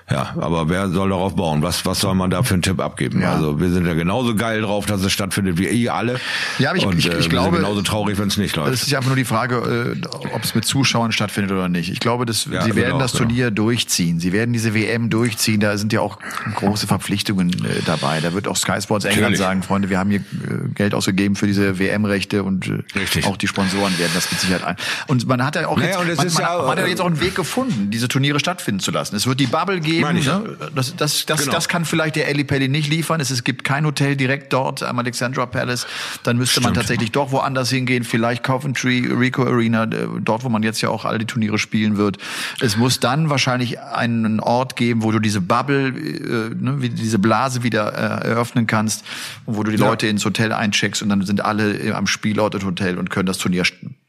Ja, aber wer soll darauf bauen? Was, was soll man da für einen Tipp abgeben? Ja. Also wir sind ja genauso geil drauf, dass es stattfindet wie ihr alle. Ja, aber ich, Und, ich, ich äh, glaube, genauso traurig, wenn es nicht läuft. Es ist ja einfach nur die Frage, äh, ob es mit Zuschauern stattfindet oder nicht. Ich glaube, dass ja, sie werden auch, das Turnier genau. durchziehen. Sie werden diese WM durchziehen. Da sind ja auch große Verpflichtungen äh, dabei. Da wird auch Sky Sports England Natürlich. sagen, Freunde, wir haben hier äh, Geld ausgegeben für diese WM-Rechte und äh, auch die Sponsoren werden das mit Sicherheit ein. Und man hat ja auch naja, jetzt, man, man, ja, man hat ja jetzt auch einen Weg gefunden, diese Turniere stattfinden zu lassen. Es wird die Bubble geben. Ich, ne? Das, das, das, genau. das kann vielleicht der Eli Pelli nicht liefern. Es, es gibt kein Hotel direkt dort am Alexandra Palace. Dann müsste Stimmt. man tatsächlich doch woanders hingehen. Vielleicht Coventry, Rico Arena, äh, dort, wo man jetzt ja auch all die Turniere spielen wird. Es muss dann wahrscheinlich einen Ort geben, wo du diese Bubble, äh, ne, diese Blase wieder äh, eröffnen kannst und wo du die ja. Leute ins Hotel eincheckst und dann sind alle am Spielort im Hotel und können das Turnier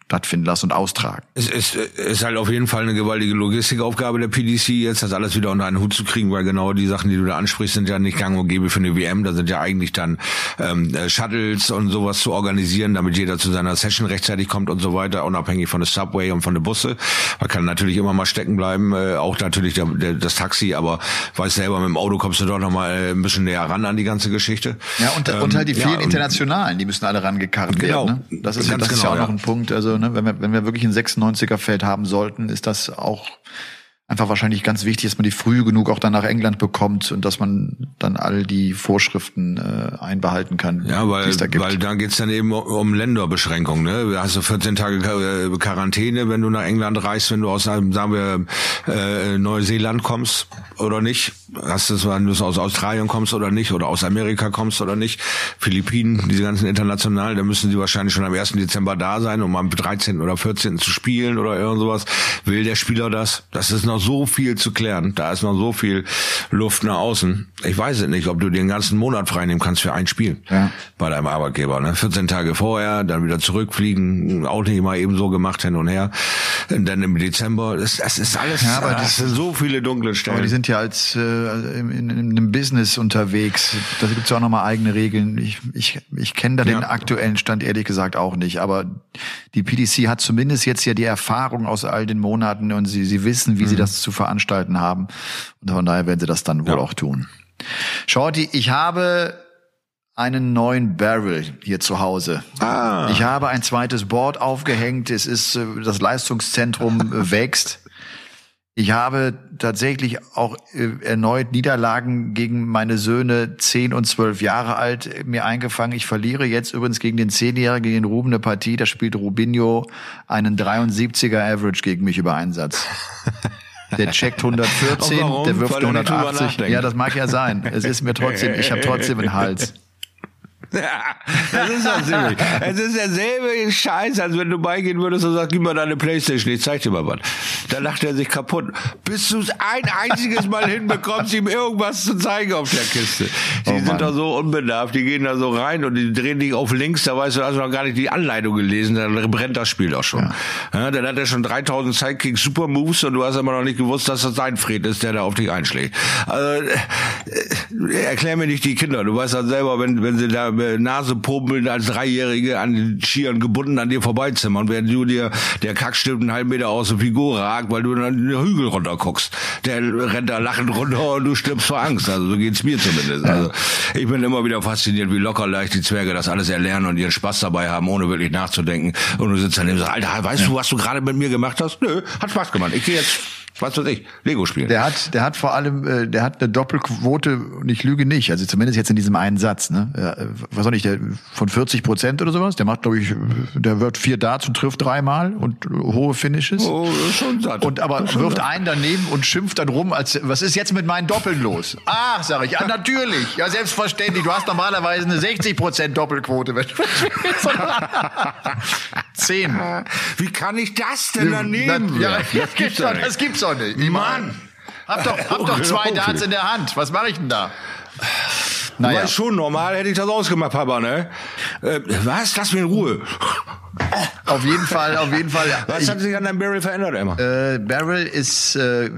stattfinden lassen und austragen. Es ist, ist halt auf jeden Fall eine gewaltige Logistikaufgabe der PDC, jetzt das alles wieder unter einen Hut zu kriegen, weil genau die Sachen, die du da ansprichst, sind ja nicht gang und gäbe für eine WM. Da sind ja eigentlich dann ähm, äh, Shuttles und sowas zu organisieren, damit jeder zu seiner Session rechtzeitig kommt und so weiter, unabhängig von der Subway und von der Busse. Man kann natürlich immer mal stecken bleiben, äh, auch natürlich der, der, das Taxi, aber weiß selber, mit dem Auto kommst du doch noch mal äh, ein bisschen näher ran an die ganze Geschichte. Ja, und, ähm, und halt die vielen ja, Internationalen, die müssen alle rangekarrt genau, werden. Ne? Das ist, das genau, ist ja auch noch ein Punkt. Also ne, wenn wir, wenn wir wirklich ein 96er Feld haben sollten, ist das auch einfach wahrscheinlich ganz wichtig, dass man die früh genug auch dann nach England bekommt und dass man dann all die Vorschriften äh, einbehalten kann. Ja, weil, da weil da geht's dann eben um Länderbeschränkungen. Ne? Da hast du 14 Tage äh, Quarantäne, wenn du nach England reist, wenn du aus einem, sagen wir, äh, Neuseeland kommst oder nicht. Hast du, wenn du aus Australien kommst oder nicht oder aus Amerika kommst oder nicht. Philippinen, diese ganzen internationalen, da müssen sie wahrscheinlich schon am 1. Dezember da sein, um am 13. oder 14. zu spielen oder irgend sowas. Will der Spieler das? Das ist noch noch so viel zu klären. Da ist noch so viel Luft nach außen. Ich weiß es nicht, ob du den ganzen Monat freinehmen kannst für ein Spiel ja. bei deinem Arbeitgeber. Ne? 14 Tage vorher, dann wieder zurückfliegen, auch nicht mal eben so gemacht hin und her. Und dann im Dezember, das, das ist alles, ja, aber das sind so viele dunkle Stellen. Aber die sind ja als äh, in, in, in einem Business unterwegs. Da gibt's ja auch nochmal eigene Regeln. Ich, ich, ich kenne da ja. den aktuellen Stand ehrlich gesagt auch nicht. Aber die PDC hat zumindest jetzt ja die Erfahrung aus all den Monaten und sie, sie wissen, wie mhm. sie das das zu veranstalten haben. Und von daher werden sie das dann wohl ja. auch tun. Shorty, ich habe einen neuen Barrel hier zu Hause. Ah. Ich habe ein zweites Board aufgehängt. Es ist, äh, das Leistungszentrum wächst. Ich habe tatsächlich auch äh, erneut Niederlagen gegen meine Söhne zehn und zwölf Jahre alt mir eingefangen. Ich verliere jetzt übrigens gegen den Zehnjährigen, gegen Ruben eine Partie. Da spielt Rubinho einen 73er Average gegen mich über Einsatz. Der checkt 114, der wirft 180. Ja, das mag ja sein. Es ist mir trotzdem, ich habe trotzdem einen Hals. Ja, das ist ja ziemlich. Es ist derselbe Scheiß, als wenn du beigehen würdest und sagst, gib mal deine Playstation, ich zeig dir mal was. Da lacht er sich kaputt. Bis du es ein einziges Mal hinbekommst, ihm irgendwas zu zeigen auf der Kiste. Die oh sind da so unbedarft, die gehen da so rein und die drehen dich auf links, da weißt du, hast du noch gar nicht die Anleitung gelesen, dann brennt das Spiel auch schon. Ja. ja dann hat er schon 3000 Sidekick Super Moves und du hast immer noch nicht gewusst, dass das sein Fred ist, der da auf dich einschlägt. Also, äh, erklär mir nicht die Kinder. Du weißt dann selber, wenn, wenn sie da äh, Nase popelnd als Dreijährige an den Skiern gebunden an dir vorbeizimmern, während du dir der Kackstimmt einen halben Meter aus der Figur ragt, weil du dann den Hügel runter guckst. Der rennt da lachend runter und du stirbst vor Angst. Also so geht's mir zumindest. Also ich bin immer wieder fasziniert, wie locker leicht die Zwerge das alles erlernen und ihren Spaß dabei haben, ohne wirklich nachzudenken. Und du sitzt daneben und sagst, Alter, weißt ja. du, was du gerade mit mir gemacht hast? Nö, hat Spaß gemacht. Ich gehe jetzt was weiß ich, Lego spielen. Der hat, der hat vor allem, äh, der hat eine Doppelquote, und ich lüge nicht, also zumindest jetzt in diesem einen Satz, ne? Was soll ich, der von 40 Prozent oder sowas, der macht, glaube ich, der wird vier Darts und trifft dreimal und hohe Finishes. Oh, schon satt. Und aber Schon wirft satt. einen daneben und schimpft dann rum, als was ist jetzt mit meinen Doppeln los? Ach, sag ich, ja natürlich, ja selbstverständlich. Du hast normalerweise eine 60 Prozent Doppelquote. wenn du spielst. Zehn. Wie kann ich das denn daneben? ja, das gibt's doch, das gibt's doch nicht. Ich Mann. Hab doch, hab doch zwei Darts in der Hand. Was mache ich denn da? Naja. weißt schon, normal hätte ich das ausgemacht, Papa, ne? Äh, was? Lass mich in Ruhe. Auf jeden Fall, auf jeden Fall. Was hat sich an deinem Barrel verändert, Emma? äh, Barrel ist, äh,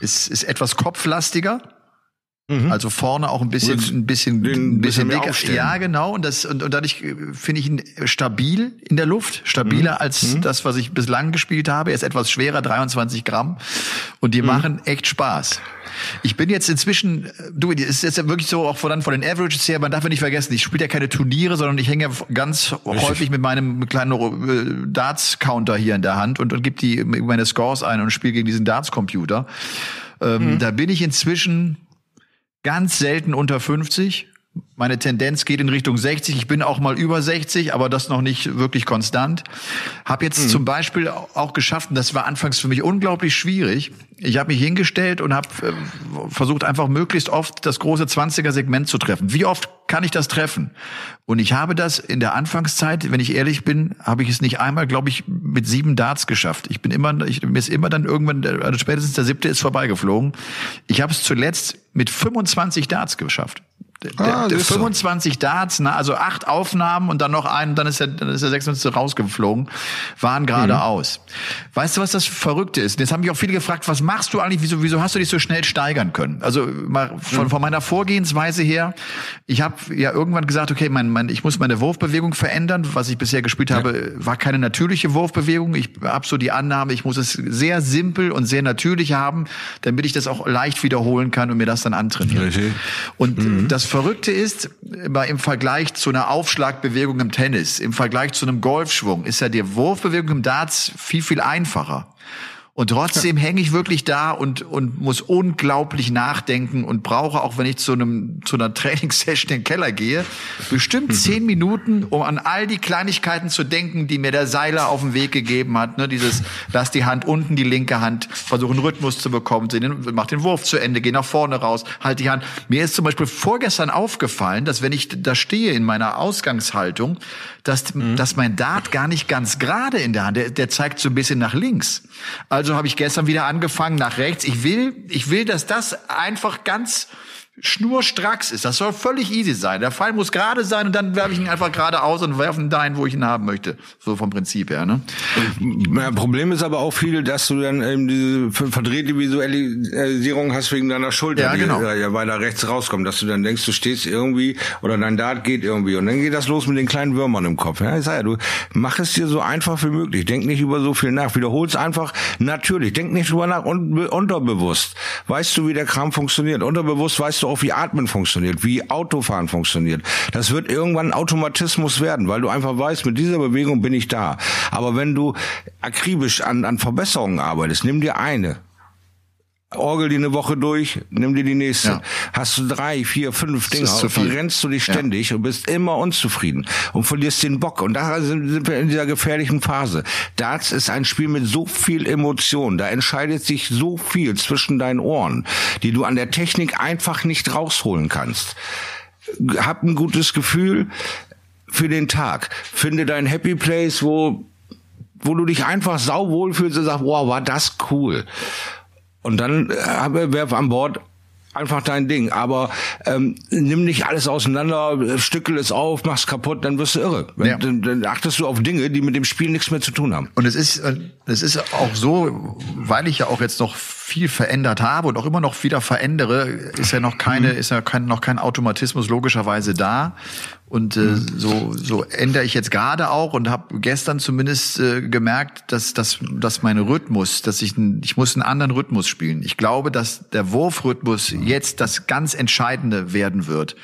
ist, ist etwas kopflastiger. Also vorne auch ein bisschen, ein bisschen, ein bisschen dicker. Ja, genau. Und das und, und dadurch äh, finde ich ihn stabil in der Luft, stabiler Mhm. als das, was ich bislang gespielt habe. Er ist etwas schwerer, 23 Gramm. Und Mhm. die machen echt Spaß. Ich bin jetzt inzwischen, äh, du, es ist jetzt ja wirklich so auch von, dann von den Averages her, man darf ja nicht vergessen, ich spiele ja keine Turniere, sondern ich hänge ja ganz häufig mit meinem kleinen äh, Darts-Counter hier in der Hand und, und gebe die meine Scores ein und spiele gegen diesen Darts-Computer. Ähm, Mhm. Da bin ich inzwischen ganz selten unter 50. Meine Tendenz geht in Richtung 60. Ich bin auch mal über 60, aber das noch nicht wirklich konstant. Hab jetzt zum Beispiel auch geschafft, und das war anfangs für mich unglaublich schwierig. Ich habe mich hingestellt und habe äh, versucht, einfach möglichst oft das große 20er-Segment zu treffen. Wie oft kann ich das treffen? Und ich habe das in der Anfangszeit, wenn ich ehrlich bin, habe ich es nicht einmal, glaube ich, mit sieben Darts geschafft. Ich bin immer, ich, mir ist immer dann irgendwann, also spätestens der siebte ist vorbeigeflogen. Ich habe es zuletzt mit 25 Darts geschafft. Ah, der siehst du. 25 Darts, na, also acht Aufnahmen und dann noch einen, dann ist der, dann ist der 26. rausgeflogen, waren geradeaus. Weißt du, was das Verrückte ist? Jetzt haben mich auch viele gefragt, was machst du eigentlich, wieso, wieso hast du dich so schnell steigern können? Also mal von, von meiner Vorgehensweise her, ich habe ja irgendwann gesagt, okay, mein, mein, ich muss meine Wurfbewegung verändern. Was ich bisher gespielt habe, war keine natürliche Wurfbewegung. Ich habe so die Annahme, ich muss es sehr simpel und sehr natürlich haben, damit ich das auch leicht wiederholen kann und mir das dann antrainieren. Richtig. Und das Verrückte ist, im Vergleich zu einer Aufschlagbewegung im Tennis, im Vergleich zu einem Golfschwung, ist ja die Wurfbewegung im Darts viel, viel einfacher. Und trotzdem hänge ich wirklich da und, und muss unglaublich nachdenken und brauche, auch wenn ich zu einem, zu einer Trainingssession in den Keller gehe, bestimmt zehn Minuten, um an all die Kleinigkeiten zu denken, die mir der Seiler auf den Weg gegeben hat. Ne, dieses, lass die Hand unten, die linke Hand, versuche einen Rhythmus zu bekommen, mach den Wurf zu Ende, geh nach vorne raus, halt die Hand. Mir ist zum Beispiel vorgestern aufgefallen, dass wenn ich da stehe in meiner Ausgangshaltung, dass, dass mein Dart gar nicht ganz gerade in der Hand, der, der zeigt so ein bisschen nach links. Also habe ich gestern wieder angefangen nach rechts. Ich will, ich will, dass das einfach ganz schnurstracks ist. Das soll völlig easy sein. Der Pfeil muss gerade sein und dann werfe ich ihn einfach gerade aus und werfe ihn dahin, wo ich ihn haben möchte. So vom Prinzip her, ne? Ja, Problem ist aber auch viel, dass du dann eben diese ver- verdrehte Visualisierung hast wegen deiner Schulter, Ja, genau. die ja, weiter rechts rauskommt, dass du dann denkst, du stehst irgendwie oder dein Dart geht irgendwie und dann geht das los mit den kleinen Würmern im Kopf. Ja, ich sag ja, du mach es dir so einfach wie möglich. Denk nicht über so viel nach. Wiederhol's einfach natürlich. Denk nicht drüber nach und unterbewusst. Weißt du, wie der Kram funktioniert? Unterbewusst weißt du auch, wie Atmen funktioniert, wie Autofahren funktioniert. Das wird irgendwann Automatismus werden, weil du einfach weißt, mit dieser Bewegung bin ich da. Aber wenn du akribisch an, an Verbesserungen arbeitest, nimm dir eine. Orgel die eine Woche durch, nimm dir die nächste. Ja. Hast du drei, vier, fünf viel. verrennst du dich Ja. ständig und bist immer unzufrieden und verlierst den Bock. Und da sind sind wir in dieser gefährlichen Phase. Darts ist ein Spiel mit so viel Emotion. Da entscheidet sich so viel zwischen deinen Ohren, die du an der Technik einfach nicht rausholen kannst. Hab ein gutes Gefühl für den Tag. Finde dein Happy Place, wo wo du dich einfach sauwohl fühlst und sagst, wow, war das cool. Und dann äh, werf an Bord einfach dein Ding. Aber ähm, nimm nicht alles auseinander, stückel es auf, mach's kaputt, dann wirst du irre. Ja. dann, dann achtest du auf Dinge, die mit dem Spiel nichts mehr zu tun haben. Und es ist, äh, es ist auch so, weil ich ja auch jetzt noch viel verändert habe und auch immer noch wieder verändere, ist ja noch keine, ist ja kein, noch kein Automatismus logischerweise da. Und äh, so, so ändere ich jetzt gerade auch und habe gestern zumindest äh, gemerkt, dass, dass, dass mein Rhythmus, dass ich, ich muss einen anderen Rhythmus spielen. Ich glaube, dass der Wurfrhythmus jetzt das ganz Entscheidende werden wird.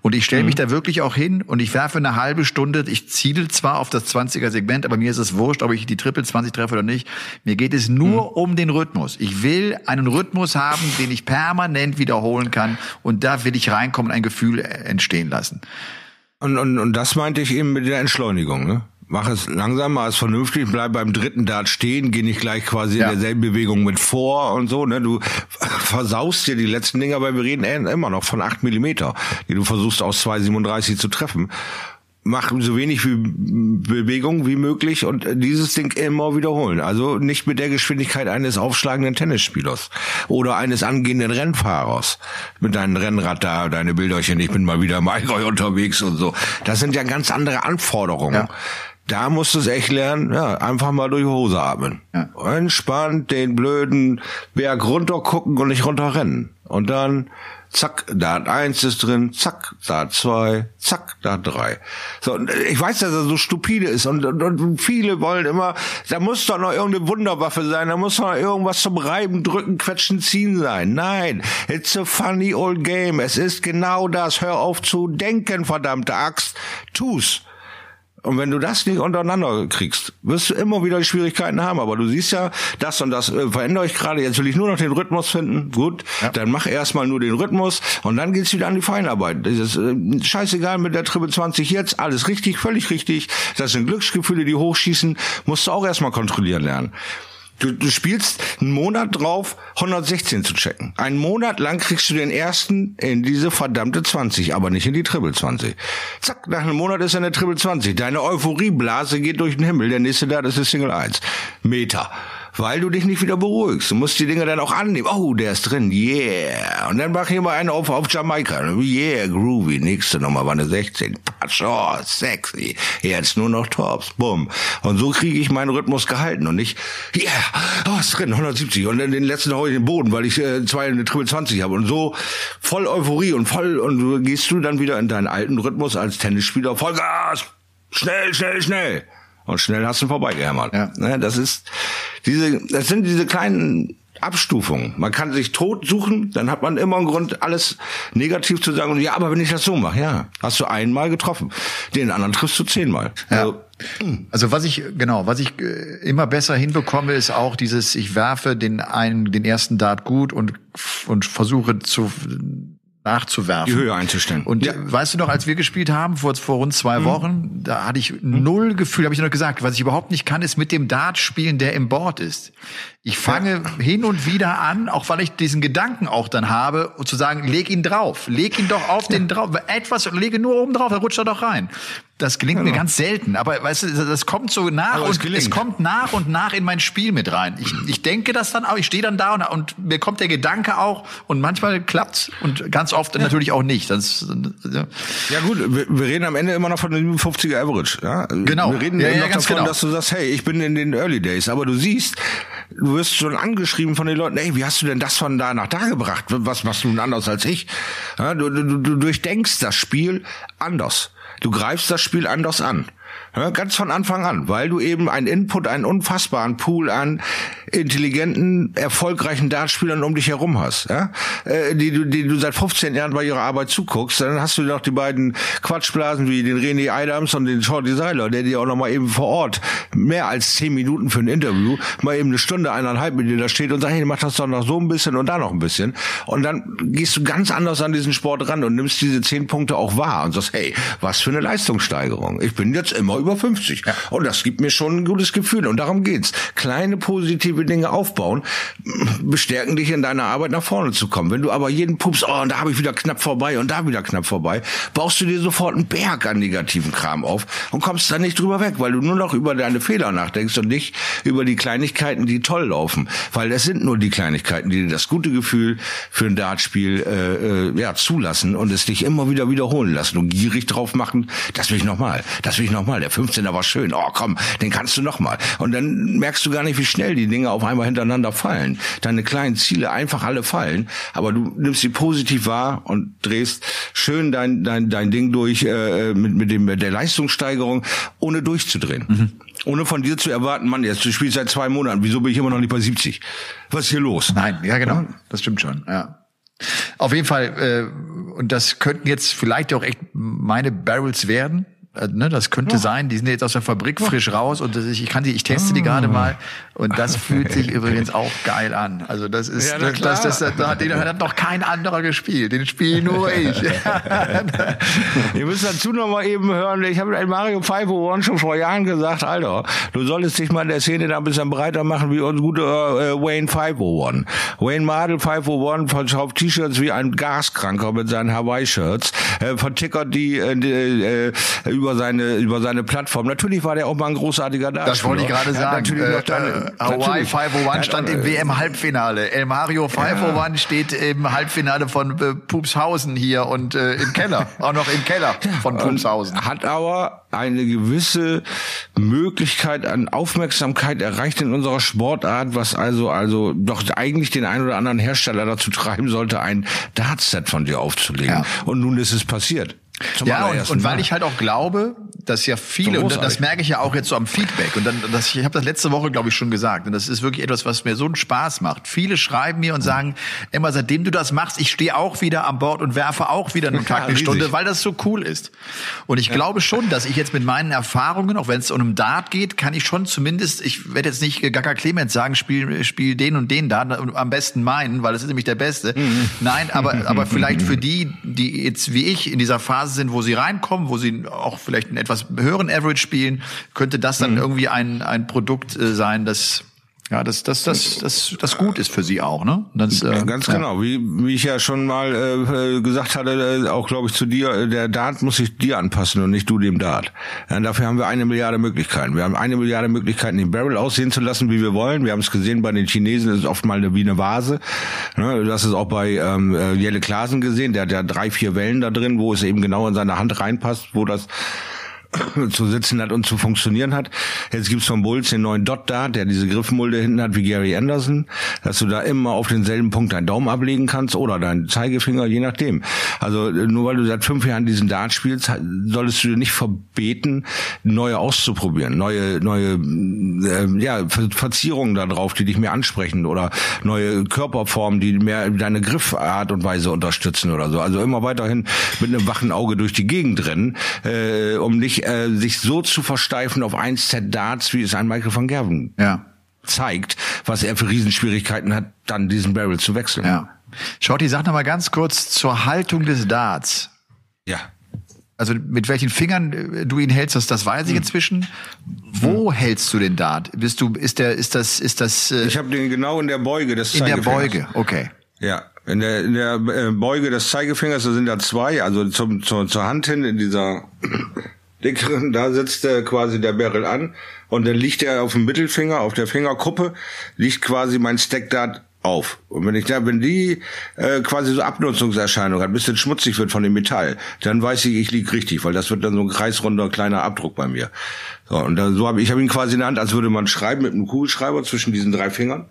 Und ich stelle mich da wirklich auch hin und ich werfe eine halbe Stunde. Ich ziele zwar auf das 20er Segment, aber mir ist es wurscht, ob ich die Triple 20 treffe oder nicht. Mir geht es nur mhm. um den Rhythmus. Ich will einen Rhythmus haben, den ich permanent wiederholen kann. Und da will ich reinkommen und ein Gefühl entstehen lassen. Und, und, und das meinte ich eben mit der Entschleunigung, ne? Mach es langsam, mach es vernünftig, bleib beim dritten Dart stehen, geh nicht gleich quasi ja. in derselben Bewegung mit vor und so, ne? Du versaust dir die letzten Dinger, weil wir reden immer noch von acht Millimeter, die du versuchst aus 2,37 zu treffen mach so wenig wie Bewegung wie möglich und dieses Ding immer wiederholen. Also nicht mit der Geschwindigkeit eines aufschlagenden Tennisspielers oder eines angehenden Rennfahrers mit deinem Rennrad da, deine Bilderchen, ich bin mal wieder im Allgäu unterwegs und so. Das sind ja ganz andere Anforderungen. Ja. Da musst du es echt lernen, ja, einfach mal durch die Hose atmen. Ja. Entspannt den blöden Berg runter gucken und nicht runterrennen. Und dann zack, da hat eins ist drin, zack, da hat zwei, zack, da hat drei. So, ich weiß, dass er so stupide ist und, und, und viele wollen immer, da muss doch noch irgendeine Wunderwaffe sein, da muss noch irgendwas zum Reiben, Drücken, Quetschen, Ziehen sein. Nein, it's a funny old game. Es ist genau das. Hör auf zu denken, verdammte Axt. Tu's. Und wenn du das nicht untereinander kriegst, wirst du immer wieder Schwierigkeiten haben. Aber du siehst ja, das und das äh, verändere ich gerade. Jetzt will ich nur noch den Rhythmus finden. Gut, ja. dann mach erstmal nur den Rhythmus und dann geht's wieder an die Feinarbeit. Ist äh, scheißegal mit der Triple 20 jetzt. Alles richtig, völlig richtig. Das sind Glücksgefühle, die hochschießen. Musst du auch erstmal kontrollieren lernen. Du, du spielst einen Monat drauf, 116 zu checken. Einen Monat lang kriegst du den ersten in diese verdammte 20, aber nicht in die Triple 20. Zack, nach einem Monat ist er in der Triple 20. Deine Euphorieblase geht durch den Himmel. Der nächste da, das ist Single 1. Meter weil du dich nicht wieder beruhigst. Du musst die Dinge dann auch annehmen. Oh, der ist drin, yeah. Und dann mach ich mal einen auf, auf Jamaika. Yeah, groovy. Nächste Nummer war eine 16. Patsch, oh, sexy. Jetzt nur noch Tops, bumm. Und so kriege ich meinen Rhythmus gehalten und nicht, yeah, oh, ist drin, 170. Und dann den letzten hau ich den Boden, weil ich äh, zwei eine Triple 20 habe. Und so voll Euphorie und voll, und du gehst du dann wieder in deinen alten Rhythmus als Tennisspieler. Vollgas! Schnell, schnell, schnell! Und schnell hast du vorbeigehämmert. Ja. Ne, das ist diese, das sind diese kleinen Abstufungen. Man kann sich tot suchen, dann hat man immer einen Grund, alles negativ zu sagen. Und ja, aber wenn ich das so mache, ja, hast du einmal getroffen. Den anderen triffst du zehnmal. Ja. Also, hm. also was ich genau, was ich äh, immer besser hinbekomme, ist auch dieses: Ich werfe den einen, den ersten Dart gut und und versuche zu nachzuwerfen. Die Höhe einzustellen. Und ja. weißt du noch, als wir gespielt haben, vor, vor rund zwei mhm. Wochen, da hatte ich null Gefühl, habe ich noch gesagt, was ich überhaupt nicht kann, ist mit dem Dart spielen, der im Board ist. Ich fange ja. hin und wieder an, auch weil ich diesen Gedanken auch dann habe, zu sagen, leg ihn drauf, leg ihn doch auf den drauf, etwas, lege nur oben drauf, er rutscht er doch rein. Das gelingt ja. mir ganz selten, aber weißt du, das kommt so nach aber und es, es, kommt nach und nach in mein Spiel mit rein. Ich, ich denke das dann auch, ich stehe dann da und, und, mir kommt der Gedanke auch und manchmal klappt's und ganz oft ja. natürlich auch nicht. Das, ja. ja gut, wir, wir, reden am Ende immer noch von dem 50er Average. Ja? Genau. Wir reden ja, immer noch davon, genau. dass du sagst, hey, ich bin in den Early Days, aber du siehst, du wirst schon angeschrieben von den Leuten, ey, wie hast du denn das von da nach da gebracht? Was machst du denn anders als ich? Du, du, du durchdenkst das Spiel anders. Du greifst das Spiel anders an. Ganz von Anfang an, weil du eben einen Input, einen unfassbaren Pool an intelligenten, erfolgreichen Dartspielern um dich herum hast, ja? Äh, die, du, die du seit 15 Jahren bei ihrer Arbeit zuguckst. Dann hast du noch die beiden Quatschblasen wie den René Adams und den Shorty Seiler, der dir auch noch mal eben vor Ort mehr als zehn Minuten für ein Interview mal eben eine Stunde, eineinhalb mit dir da steht und sagt, hey, mach das doch noch so ein bisschen und da noch ein bisschen. Und dann gehst du ganz anders an diesen Sport ran und nimmst diese zehn Punkte auch wahr und sagst, hey, was für eine Leistungssteigerung. Ich bin jetzt immer über 50. Ja. Und das gibt mir schon ein gutes Gefühl. Und darum geht's. Kleine positive Dinge aufbauen, bestärken dich in deiner Arbeit nach vorne zu kommen. Wenn du aber jeden Pups, oh, und da habe ich wieder knapp vorbei und da wieder knapp vorbei, baust du dir sofort einen Berg an negativen Kram auf und kommst dann nicht drüber weg, weil du nur noch über deine Fehler nachdenkst und nicht über die Kleinigkeiten, die toll laufen. Weil das sind nur die Kleinigkeiten, die dir das gute Gefühl für ein Dartspiel äh, äh, ja, zulassen und es dich immer wieder wiederholen lassen und gierig drauf machen, das will ich nochmal, das will ich nochmal mal, der 15er war schön. Oh, komm, den kannst du noch mal. Und dann merkst du gar nicht, wie schnell die Dinge auf einmal hintereinander fallen. Deine kleinen Ziele einfach alle fallen, aber du nimmst sie positiv wahr und drehst schön dein dein dein Ding durch äh, mit mit dem der Leistungssteigerung, ohne durchzudrehen. Mhm. Ohne von dir zu erwarten, Mann, jetzt du spielst seit zwei Monaten, wieso bin ich immer noch nicht bei 70? Was ist hier los? Nein, ja genau, das stimmt schon. Ja. Auf jeden Fall, äh, und das könnten jetzt vielleicht auch echt meine Barrels werden. Äh, ne, das könnte ja. sein, die sind jetzt aus der Fabrik frisch raus und das ich kann die, ich teste die gerade ah. mal und das fühlt sich übrigens auch geil an. Also das ist, ja, das, das, das, das, das, den hat noch kein anderer gespielt, den spiele nur ich. Ihr müsst dazu noch mal eben hören, ich habe Mario 501 schon vor Jahren gesagt, Alter, du solltest dich mal in der Szene da ein bisschen breiter machen wie unser guter äh, Wayne 501. Wayne Madel 501 verkauft T-Shirts wie ein Gaskranker mit seinen Hawaii-Shirts, äh, vertickert die, äh, die äh, über seine über seine Plattform. Natürlich war der auch mal ein großartiger Darsteller. Das wollte ich gerade sagen. Natürlich äh, noch äh, Hawaii 501 stand im WM-Halbfinale. El Mario 501 ja. steht im Halbfinale von äh, Pupshausen hier und äh, im Keller. auch noch im Keller von Pupshausen. Hat aber eine gewisse Möglichkeit an Aufmerksamkeit erreicht in unserer Sportart, was also also doch eigentlich den einen oder anderen Hersteller dazu treiben sollte, ein Dartset von dir aufzulegen. Ja. Und nun ist es passiert. Zum ja, und, und weil ich halt auch glaube, dass ja viele, und das merke ich ja auch jetzt so am Feedback, und dann, das, ich habe das letzte Woche, glaube ich, schon gesagt, und das ist wirklich etwas, was mir so einen Spaß macht. Viele schreiben mir und sagen, Emma, seitdem du das machst, ich stehe auch wieder an Bord und werfe auch wieder einen Tag eine Stunde, weil das so cool ist. Und ich ja. glaube schon, dass ich jetzt mit meinen Erfahrungen, auch wenn es um einen Dart geht, kann ich schon zumindest, ich werde jetzt nicht Gaga Clemens sagen, spiel, spiel den und den Dart, am besten meinen, weil das ist nämlich der Beste. Mhm. Nein, aber, aber vielleicht für die, die jetzt wie ich in dieser Phase sind, wo sie reinkommen, wo sie auch vielleicht einen etwas höheren Average spielen, könnte das dann mhm. irgendwie ein, ein Produkt äh, sein, das ja, das, das, das, das, das gut ist für sie auch, ne? Das, äh, Ganz ja. genau, wie, wie ich ja schon mal äh, gesagt hatte, äh, auch glaube ich zu dir, äh, der Dart muss sich dir anpassen und nicht du dem Dart. Ja, dafür haben wir eine Milliarde Möglichkeiten. Wir haben eine Milliarde Möglichkeiten, den Barrel aussehen zu lassen, wie wir wollen. Wir haben es gesehen bei den Chinesen, ist oft mal eine, wie eine Vase. Ne? Das ist auch bei ähm, äh, Jelle Klasen gesehen, der hat ja drei, vier Wellen da drin, wo es eben genau in seine Hand reinpasst, wo das zu sitzen hat und zu funktionieren hat. Jetzt gibt's von Bulls den neuen Dot da, der diese Griffmulde hinten hat wie Gary Anderson, dass du da immer auf denselben Punkt deinen Daumen ablegen kannst oder deinen Zeigefinger, je nachdem. Also nur weil du seit fünf Jahren diesen Dart spielst, solltest du dir nicht verbeten, neue auszuprobieren, neue neue äh, ja Verzierungen da drauf, die dich mehr ansprechen oder neue Körperformen, die mehr deine Griffart und Weise unterstützen oder so. Also immer weiterhin mit einem wachen Auge durch die Gegend rennen, äh, um nicht äh, sich so zu versteifen auf ein Set Darts, wie es ein Michael van Gerven ja. zeigt, was er für Riesenschwierigkeiten hat, dann diesen Barrel zu wechseln. Ja. Schaut, die Sache noch mal ganz kurz zur Haltung des Darts. Ja. Also mit welchen Fingern äh, du ihn hältst, das, das weiß ich hm. inzwischen. Wo hm. hältst du den Dart? Bist du, ist der, ist das, ist das? Äh, ich habe den genau in der Beuge des In der Beuge, okay. Ja, in der, in der äh, Beuge des Zeigefingers, da sind da zwei, also zum, zur, zur Hand hin in dieser da sitzt äh, quasi der Barrel an und dann liegt er auf dem Mittelfinger, auf der Fingerkuppe, liegt quasi mein Stackdart auf. Und wenn ich da, wenn die äh, quasi so Abnutzungserscheinung hat, ein bisschen schmutzig wird von dem Metall, dann weiß ich, ich lieg richtig, weil das wird dann so ein kreisrunder kleiner Abdruck bei mir. So, und da, so habe ich habe ihn quasi in der Hand, als würde man schreiben mit einem Kugelschreiber zwischen diesen drei Fingern.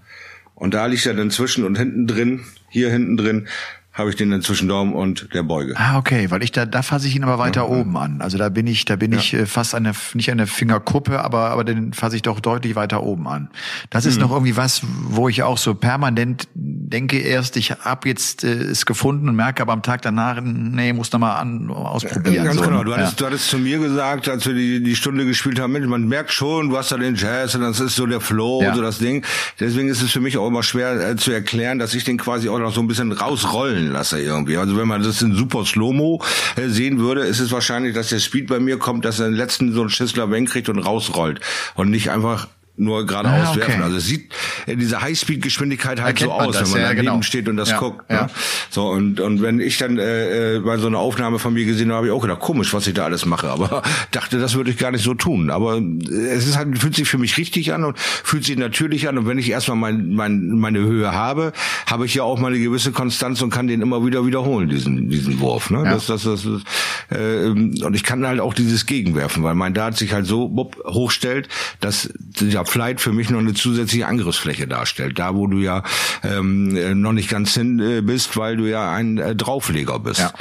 Und da liegt er dann zwischen und hinten drin, hier hinten drin, habe ich den dann zwischen Daumen und der Beuge. Ah, okay, weil ich da, da fasse ich ihn aber weiter mhm. oben an. Also da bin ich, da bin ja. ich äh, fast an der, nicht an der Fingerkuppe, aber, aber den fasse ich doch deutlich weiter oben an. Das ist mhm. noch irgendwie was, wo ich auch so permanent denke erst, ich hab jetzt äh, es gefunden und merke aber am Tag danach, nee, muss noch mal an, ausprobieren. Ganz so. genau. Du hattest, ja. du hattest zu mir gesagt, als wir die, die Stunde gespielt haben, Mensch, man merkt schon, du hast da den Jazz und das ist so der Flow, ja. so das Ding. Deswegen ist es für mich auch immer schwer äh, zu erklären, dass ich den quasi auch noch so ein bisschen rausrollen rollen lasse irgendwie. Also wenn man das in super Slow-Mo äh, sehen würde, ist es wahrscheinlich, dass der Speed bei mir kommt, dass er den letzten so einen Schissler Wenk kriegt und rausrollt und nicht einfach nur geradeaus Ah, okay. werfen. Also es sieht in dieser Highspeed-Geschwindigkeit halt so aus, das, wenn man ja, daneben genau. steht und das Ja, guckt. ja. Ne? So und und wenn ich dann äh, äh, bei so einer Aufnahme von mir gesehen habe, habe ich auch gedacht, komisch, was ich da alles mache. Aber dachte, das würde ich gar nicht so tun. Aber äh, es ist halt fühlt sich für mich richtig an und fühlt sich natürlich an. Und wenn ich erstmal mein, mein, meine Höhe habe, habe ich ja auch mal eine gewisse Konstanz und kann den immer wieder wiederholen, diesen diesen Wurf. Ne? Ja. Das, das, das, das äh, und ich kann halt auch dieses Gegenwerfen, weil mein Dart sich halt so bupp, hochstellt, dass Flight für mich noch eine zusätzliche Angriffsfläche darstellt. Da, wo du ja ähm, äh, noch nicht ganz hin äh, bist, weil du ja ein äh, Draufleger bist. Ja.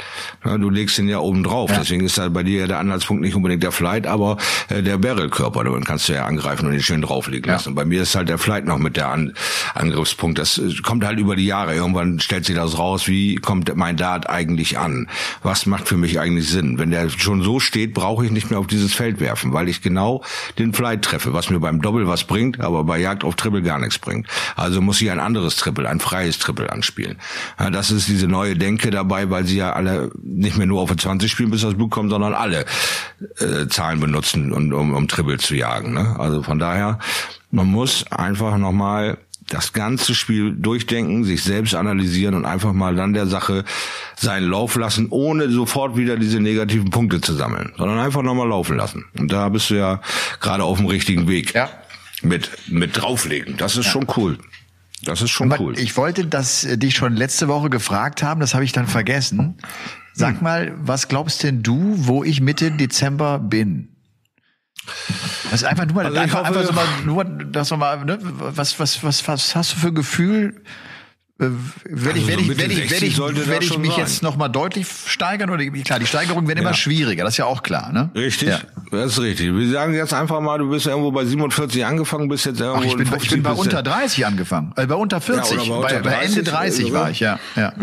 Ja, du legst den ja oben drauf. Ja. Deswegen ist da bei dir ja der Anhaltspunkt nicht unbedingt der Flight, aber äh, der Barrelkörper. Dann kannst du ja angreifen und den schön drauflegen Ja. lassen. Und bei mir ist halt der Flight noch mit der An Angriffspunkt. Das äh, kommt halt über die Jahre. Irgendwann stellt sich das raus, wie kommt mein Dart eigentlich an? Was macht für mich eigentlich Sinn? Wenn der schon so steht, brauche ich nicht mehr auf dieses Feld werfen, weil ich genau den Flight treffe, was mir beim Doppel was bringt, aber bei Jagd auf Triple gar nichts bringt. Also muss ich ein anderes Triple, ein freies Triple anspielen. Ja, das ist diese neue Denke dabei, weil sie ja alle nicht mehr nur auf 20 spielen, bis das Blut kommt, sondern alle äh, Zahlen benutzen, um, um, um Triple zu jagen. Ne? Also von daher, man muss einfach nochmal das ganze Spiel durchdenken, sich selbst analysieren und einfach mal dann der Sache seinen Lauf lassen, ohne sofort wieder diese negativen Punkte zu sammeln, sondern einfach nochmal laufen lassen. Und da bist du ja gerade auf dem richtigen Weg. Ja. Mit, mit drauflegen. Das ist schon cool. Das ist schon Aber cool. Ich wollte das äh, dich schon letzte Woche gefragt haben, das habe ich dann vergessen. Sag Hm. mal, was glaubst denn du, wo ich Mitte Dezember bin? Das ist einfach nur mal, Also einfach, hoffe- einfach so mal, nur, dass wir mal, ne, was, was, was, was hast du für ein Gefühl? Äh, Werde ich, Also so ich, werde ich, 60 werde ich, werde ich mich sein. jetzt noch mal deutlich steigern oder klar, die Steigerungen werden immer schwieriger, das ist ja auch klar, ne? Richtig, Ja. das ist richtig. Wir sagen jetzt einfach mal, du bist irgendwo bei 47 angefangen, bist jetzt irgendwo Ach, ich bin, in ich bin bei 50 unter 30 angefangen, äh, bei unter 40, Ja, bei bei, unter bei Ende 30, 30 also, war ich, ja, ja.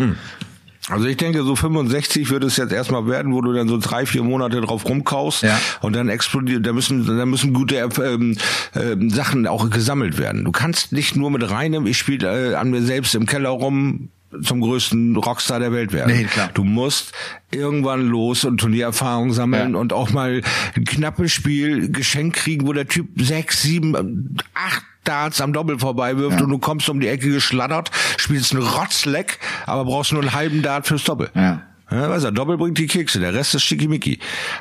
Also ich denke, so 65 wird es jetzt erstmal werden, wo du dann so drei, vier Monate drauf rumkaust Ja. und dann explodiert, da müssen, da müssen gute ähm, ähm, Sachen auch gesammelt werden. Du kannst nicht nur mit reinem, ich spiele äh, an mir selbst im Keller rum, zum größten Rockstar der Welt werden. Nee, klar. Du musst irgendwann los und Turniererfahrung sammeln Ja. und auch mal ein knappes Spiel geschenkt kriegen, wo der Typ sechs, sieben, acht Darts am Doppel vorbei wirft Ja. und du kommst um die Ecke geschlattert, spielst einen Rotzleck, aber brauchst nur einen halben Dart fürs Doppel. Ja. Ja, weißt du, Doppel bringt die Kekse, der Rest ist schickimicki.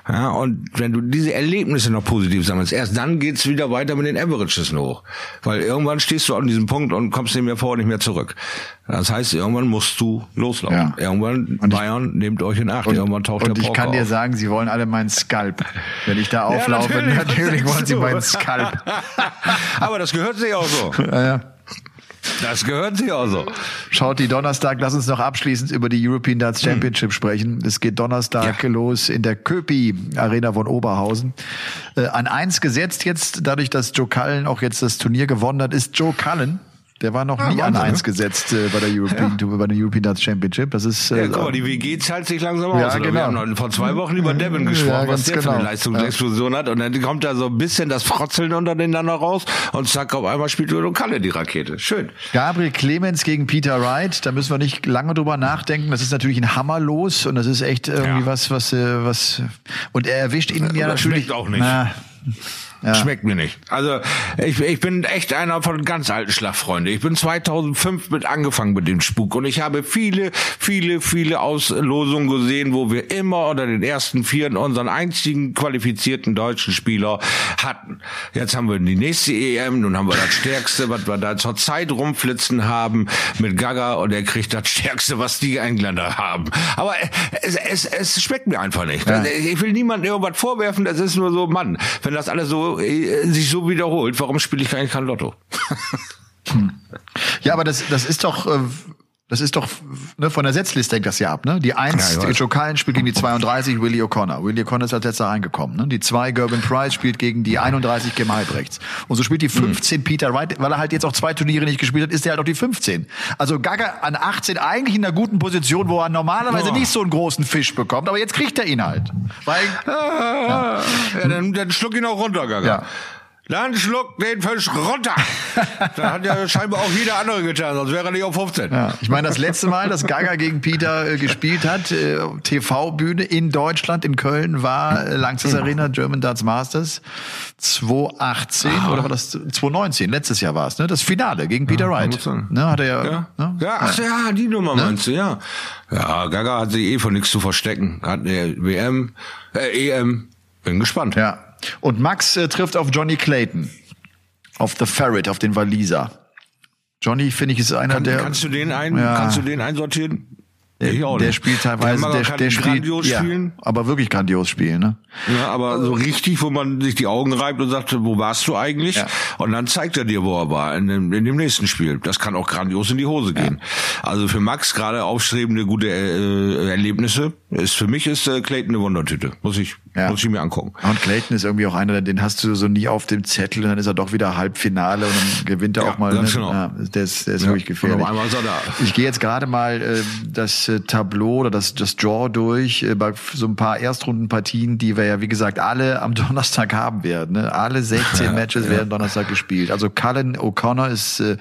Ja, und wenn du diese Erlebnisse noch positiv sammelst, erst dann geht's wieder weiter mit den Averages hoch. Weil irgendwann stehst du an diesem Punkt und kommst nicht mehr vor und nicht mehr zurück. Das heißt, irgendwann musst du loslaufen. Ja. Irgendwann, Und ich- Bayern, nehmt euch in Acht. irgendwann taucht und der ich Poker kann dir auf. sagen, sie wollen alle meinen Skalp. Wenn ich da auflaufe, natürlich, natürlich, was wollen sie meinen Skalp. Aber das gehört sich auch so. Ja, ja. Das gehört sich auch so. Schaut die Donnerstag, lass uns noch abschließend über die European Darts Championship sprechen. Es geht Donnerstag Ja. los in der Köpi Arena von Oberhausen. Äh, an eins gesetzt jetzt, dadurch, dass Joe Cullen auch jetzt das Turnier gewonnen hat, ist Joe Cullen. Der war noch Ja, nie an eins ne? gesetzt äh, bei der European, bei der European Darts Championship. Das ist äh, Ja, guck mal, die WG zahlt sich langsam aus. Ja, genau. Wir haben vor zwei Wochen über Devin Ja, gesprochen, ganz was der für genau. eine Leistungsexplosion hat. Und dann kommt da so ein bisschen das Frotzeln unter den dann noch raus und zack, auf einmal spielt Udo Kalle die Rakete. Schön. Gabriel Clemens gegen Peter Wright, da müssen wir nicht lange drüber nachdenken. Das ist natürlich ein Hammerlos und das ist echt irgendwie Ja. was, was, äh, was. Und er erwischt ihn ja natürlich. auch nicht. Na, Ja. Schmeckt mir nicht. Also ich, ich bin echt einer von ganz alten Schlagfreunde. Ich bin 2005 mit angefangen mit dem Spuk und ich habe viele, viele, viele Auslosungen gesehen, wo wir immer unter den ersten vier unseren einzigen qualifizierten deutschen Spieler hatten. Jetzt haben wir die nächste EM, nun haben wir das Stärkste, was wir da zur Zeit rumflitzen haben mit Gaga und er kriegt das Stärkste, was die Engländer haben. Aber es, es, es schmeckt mir einfach nicht. Ja. Ich will niemandem irgendwas vorwerfen, das ist nur so, Mann, wenn das alles so äh, sich so wiederholt, warum spiele ich eigentlich kein Lotto? Ja, aber das, das ist doch, äh, das ist doch, ne, von der Setzliste hängt das ja ab, ne? Die eins, Ja, ich weiß. Joe Cullen spielt gegen die 32, Willie O'Connor. Willie O'Connor ist als letzter reingekommen, ne? Die zwei, Gerben Price spielt gegen die 31, Kim Halbrechts. Und so spielt die 15 Peter Wright, weil er halt jetzt auch zwei Turniere nicht gespielt hat, ist er halt auch die 15. Also Gaga an 18 eigentlich in einer guten Position, wo er normalerweise Ja. nicht so einen großen Fisch bekommt, aber jetzt kriegt er ihn halt. Weil, Ah, ja. dann, dann schluck ihn auch runter, Gaga. Ja. Dann schluck den Fisch runter. da hat ja scheinbar auch jeder andere getan, sonst wäre er nicht auf 15. Ja, ich meine, das letzte Mal, dass Gaga gegen Peter äh, gespielt hat, äh, TV-Bühne in Deutschland, in Köln, war äh, Langsys Arena German Darts Masters 2018 ah. oder war das 2019? Letztes Jahr war es, ne? Das Finale gegen Peter ja, Wright. Ne, hat er ja. Ja, ne? ja ach ja, die Nummer ne? meinst du, ja. Ja, Gaga hat sich eh von nichts zu verstecken. Hat eine WM, äh, EM. Bin gespannt. Ja, und Max äh, trifft auf Johnny Clayton. Auf The Ferret, auf den Waliser. Johnny, finde ich, ist einer Kann, der. Kannst du den ein, ja. kannst du den einsortieren? Der, der spielt teilweise, der, der, der spielt, ja, spielen. aber wirklich grandios spielen, ne? Ja, aber so richtig, wo man sich die Augen reibt und sagt, wo warst du eigentlich? Ja. Und dann zeigt er dir, wo er war, in dem, in dem nächsten Spiel. Das kann auch grandios in die Hose gehen. Ja. Also für Max gerade aufstrebende gute äh, Erlebnisse. Ist für mich ist äh, Clayton eine Wundertüte, muss ich ja. muss ich mir angucken. Und Clayton ist irgendwie auch einer, den hast du so nie auf dem Zettel und dann ist er doch wieder Halbfinale und dann gewinnt er auch mal. Ganz ne? genau. Ja, der ist, der ist wirklich gefährlich. einmal ist er da. Ich gehe jetzt gerade mal äh, das äh, Tableau oder das, das Draw durch äh, bei so ein paar Erstrundenpartien, die wir ja wie gesagt alle am Donnerstag haben werden. Ne? Alle 16 Matches ja. werden Donnerstag gespielt. Also Cullen O'Connor ist äh,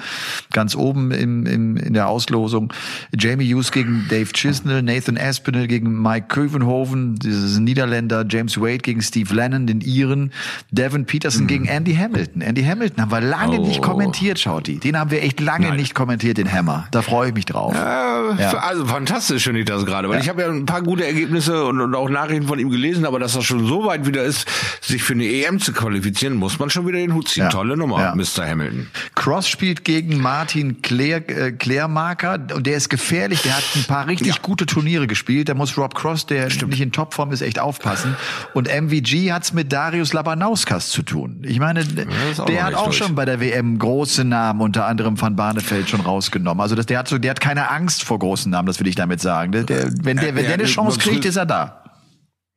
ganz oben im, im, in der Auslosung. Jamie Hughes gegen Dave Chisnell, Nathan Aspinall gegen Mike Kövenhoven, dieses Niederländer, James Wade gegen Steve Lennon, den Iren, Devin Peterson mhm. gegen Andy Hamilton. Andy Hamilton haben wir lange oh. nicht kommentiert, Schauti. Den haben wir echt lange Nein. nicht kommentiert, den Hammer. Da freue ich mich drauf. Äh, ja. Also fantastisch finde ich das gerade, weil ja. ich habe ja ein paar gute Ergebnisse und, und auch Nachrichten von ihm gelesen, aber dass er schon so weit wieder ist, sich für eine EM zu qualifizieren, muss man schon wieder den Hut ziehen. Ja. Tolle Nummer. Mr. Hamilton. Cross spielt gegen Martin Claire, äh, Klärmarker und der ist gefährlich. Der hat ein paar richtig gute Turniere gespielt. Da muss Rob Cross, der Stimmt. nicht in Topform ist, echt aufpassen. Und MVG hat's mit Darius Labanauskas zu tun. Ich meine, der hat auch durch. schon bei der WM große Namen, unter anderem Van Barneveld, schon rausgenommen. Also das, der hat so, der hat keine Angst vor großen Namen, das will ich damit sagen. Der, der, wenn der, wenn der eine Chance kriegt, ist er da.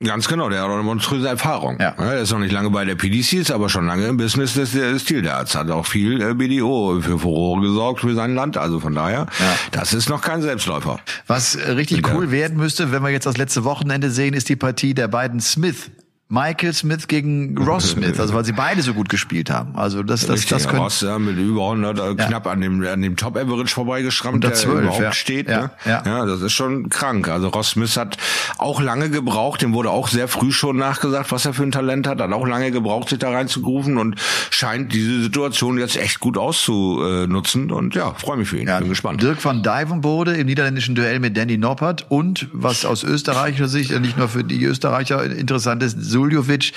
Ganz genau, der hat auch eine monströse Erfahrung. Ja. Er ist noch nicht lange bei der PDC, aber schon lange im Business des, des Stildarts. Hat auch viel äh, BDO für Furore gesorgt für sein Land. Also von daher, ja. das ist noch kein Selbstläufer. Was richtig cool werden müsste, wenn wir jetzt das letzte Wochenende sehen, ist die Partie der beiden Smith Michael Smith gegen Ross Smith, also weil sie beide so gut gespielt haben. Also das, das, Richtig, das können, Ross ja, mit über 100 äh, ja. knapp an dem an dem Top Average vorbeigeschrammt, der 12, überhaupt ja. steht. Ja, ne? ja. ja, das ist schon krank. Also Ross Smith hat auch lange gebraucht, dem wurde auch sehr früh schon nachgesagt, was er für ein Talent hat, hat auch lange gebraucht, sich da reinzugrufen und scheint diese Situation jetzt echt gut auszunutzen. Und ja, freue mich für ihn. Ja, Bin gespannt. Dirk van Dijvenbode im niederländischen Duell mit Danny Noppert und was aus österreichischer Sicht nicht nur für die Österreicher interessant ist, Suljovic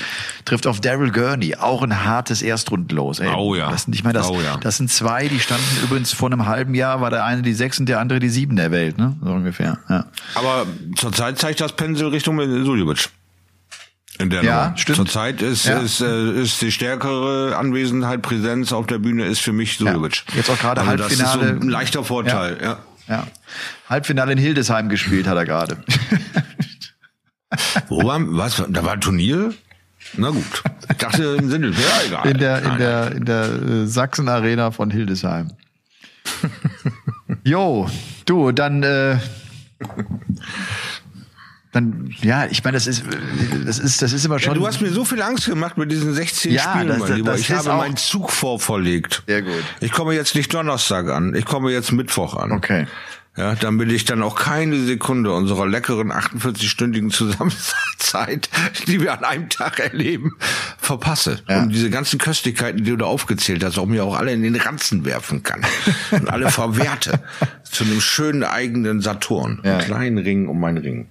trifft auf Daryl Gurney. Auch ein hartes Erstrundenlos. Ey. Oh ja. Das, ich meine, das, oh ja. das sind zwei, die standen übrigens vor einem halben Jahr, war der eine die sechs und der andere die sieben der Welt, ne? So ungefähr. Ja. Aber zurzeit zeigt das Pensel Richtung Suljovic. In der ja, Nummer. stimmt. Zurzeit ist, ja. ist, äh, ist die stärkere Anwesenheit, Präsenz auf der Bühne ist für mich Suljovic. Ja. Jetzt auch gerade also Halbfinale. Das ist so ein leichter Vorteil, ja. ja. ja. Halbfinale in Hildesheim gespielt hat er gerade. Wo war, was, da war ein Turnier? Na gut. Ich dachte in Sindel, ja, egal. In der, in der, in der äh, Sachsen Arena von Hildesheim. jo, du, dann, äh, dann, ja, ich meine, das ist, das ist, das ist immer schon. Ja, du hast mir so viel Angst gemacht mit diesen 16 ja, Spielen, das, mein Lieber. Das ich habe meinen Zug vorverlegt. Sehr gut. Ich komme jetzt nicht Donnerstag an, ich komme jetzt Mittwoch an. Okay. Ja, damit ich dann auch keine Sekunde unserer leckeren 48-stündigen Zusammenzeit, die wir an einem Tag erleben, verpasse. Ja. Und diese ganzen Köstlichkeiten, die du da aufgezählt hast, auch mir auch alle in den Ranzen werfen kann. und alle verwerte zu einem schönen eigenen Saturn. Ja. Einen kleinen Ring um meinen Ring.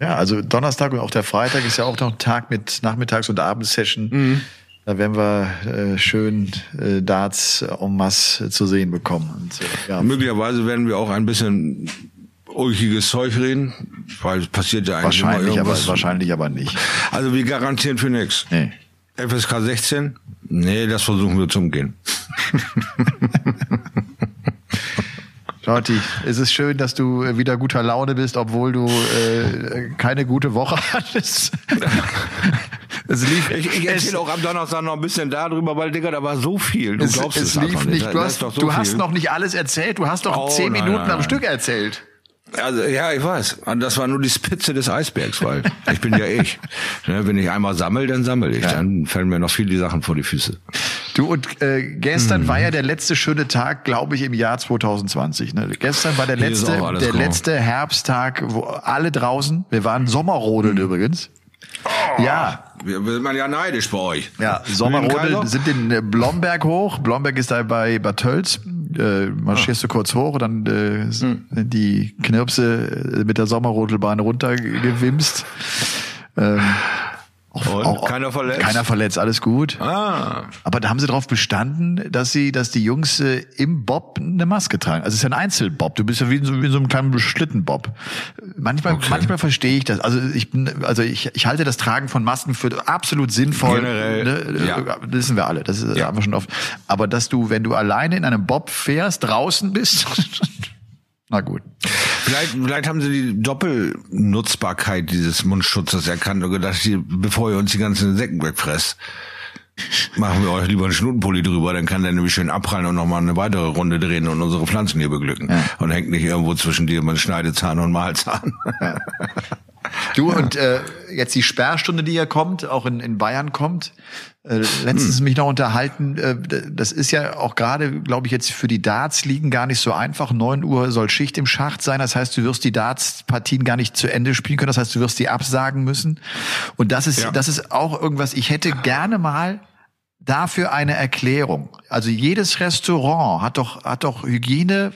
ja, also Donnerstag und auch der Freitag ist ja auch noch ein Tag mit Nachmittags- und Abendsession. Mhm. Da werden wir äh, schön äh, Darts en masse zu sehen bekommen. Und, äh, ja. Möglicherweise werden wir auch ein bisschen ulkiges Zeug reden, weil es passiert ja eigentlich wahrscheinlich, immer aber wahrscheinlich aber nicht. Also wir garantieren für nichts. Nee. FSK 16? Nee, das versuchen wir zu umgehen. Shorty, es ist schön, dass du äh, wieder guter Laune bist, obwohl du äh, keine gute Woche hattest. es lief, ich ich erzähle auch am Donnerstag noch ein bisschen darüber, weil, Digga, da war so viel. Du es, glaubst es, es lief nicht. Du, hast, so du hast, noch nicht alles erzählt. Du hast doch oh, zehn nein, Minuten nein, am Stück erzählt. Also ja, ich weiß. Das war nur die Spitze des Eisbergs, weil ich bin ja ich. Ne, wenn ich einmal sammel, dann sammel ich. Ja. Dann fallen mir noch viele Sachen vor die Füße. Du und äh, gestern hm. war ja der letzte schöne Tag, glaube ich, im Jahr 2020. Ne? Gestern war der letzte, der grau. letzte Herbsttag, wo alle draußen. Wir waren Sommerrodeln hm. übrigens. Oh, ja. Will man ja neidisch bei euch. Ja, Sommerrodeln sind in äh, Blomberg hoch. Blomberg ist da bei Bad Tölz. Äh, marschierst du kurz hoch und dann äh, hm. die Knirpse äh, mit der Sommerrodelbahn runtergewimst. Ähm, auch, auch, keiner verletzt? Keiner verletzt, alles gut. Ah. Aber da haben sie darauf bestanden, dass sie, dass die Jungs äh, im Bob eine Maske tragen. Also es ist ja ein Einzelbob. Du bist ja wie in so, wie in so einem kleinen Schlittenbob. Manchmal, okay. manchmal verstehe ich das. Also ich bin, also ich, ich halte das Tragen von Masken für absolut sinnvoll. Generell, ne? ja. Das wissen wir alle. Das ist ja. einfach schon oft. Aber dass du, wenn du alleine in einem Bob fährst, draußen bist, na gut. Vielleicht, vielleicht haben sie die Doppelnutzbarkeit dieses Mundschutzes erkannt und gedacht, bevor ihr uns die ganzen Insekten wegfresst, machen wir euch lieber einen Schnutenpulli drüber, dann kann der nämlich schön abprallen und nochmal eine weitere Runde drehen und unsere Pflanzen hier beglücken. Ja. Und hängt nicht irgendwo zwischen dir mit Schneidezahn und Mahlzahn. Ja. Du und äh, jetzt die Sperrstunde, die ja kommt, auch in, in Bayern kommt. Äh, letztens hm. mich noch unterhalten, äh, das ist ja auch gerade, glaube ich, jetzt für die Darts liegen gar nicht so einfach. Neun Uhr soll Schicht im Schacht sein. Das heißt, du wirst die Darts-Partien gar nicht zu Ende spielen können. Das heißt, du wirst die absagen müssen. Und das ist, ja. das ist auch irgendwas, ich hätte gerne mal dafür eine Erklärung. Also jedes Restaurant hat doch, hat doch Hygiene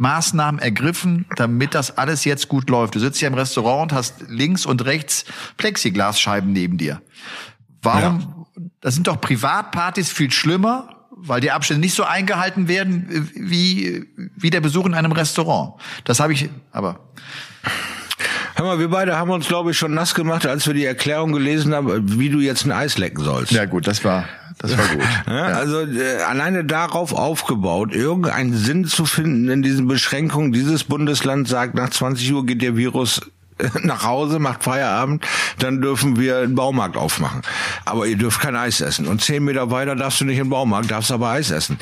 Maßnahmen ergriffen, damit das alles jetzt gut läuft. Du sitzt hier im Restaurant und hast links und rechts Plexiglasscheiben neben dir. Warum? Ja. Das sind doch Privatpartys viel schlimmer, weil die Abstände nicht so eingehalten werden wie wie der Besuch in einem Restaurant. Das habe ich, aber Hör mal, wir beide haben uns, glaube ich, schon nass gemacht, als wir die Erklärung gelesen haben, wie du jetzt ein Eis lecken sollst. Ja gut, das war das war gut. ja, also äh, alleine darauf aufgebaut, irgendeinen Sinn zu finden in diesen Beschränkungen. Dieses Bundesland sagt, nach 20 Uhr geht der Virus nach Hause, macht Feierabend, dann dürfen wir einen Baumarkt aufmachen. Aber ihr dürft kein Eis essen. Und zehn Meter weiter darfst du nicht im Baumarkt, darfst aber Eis essen.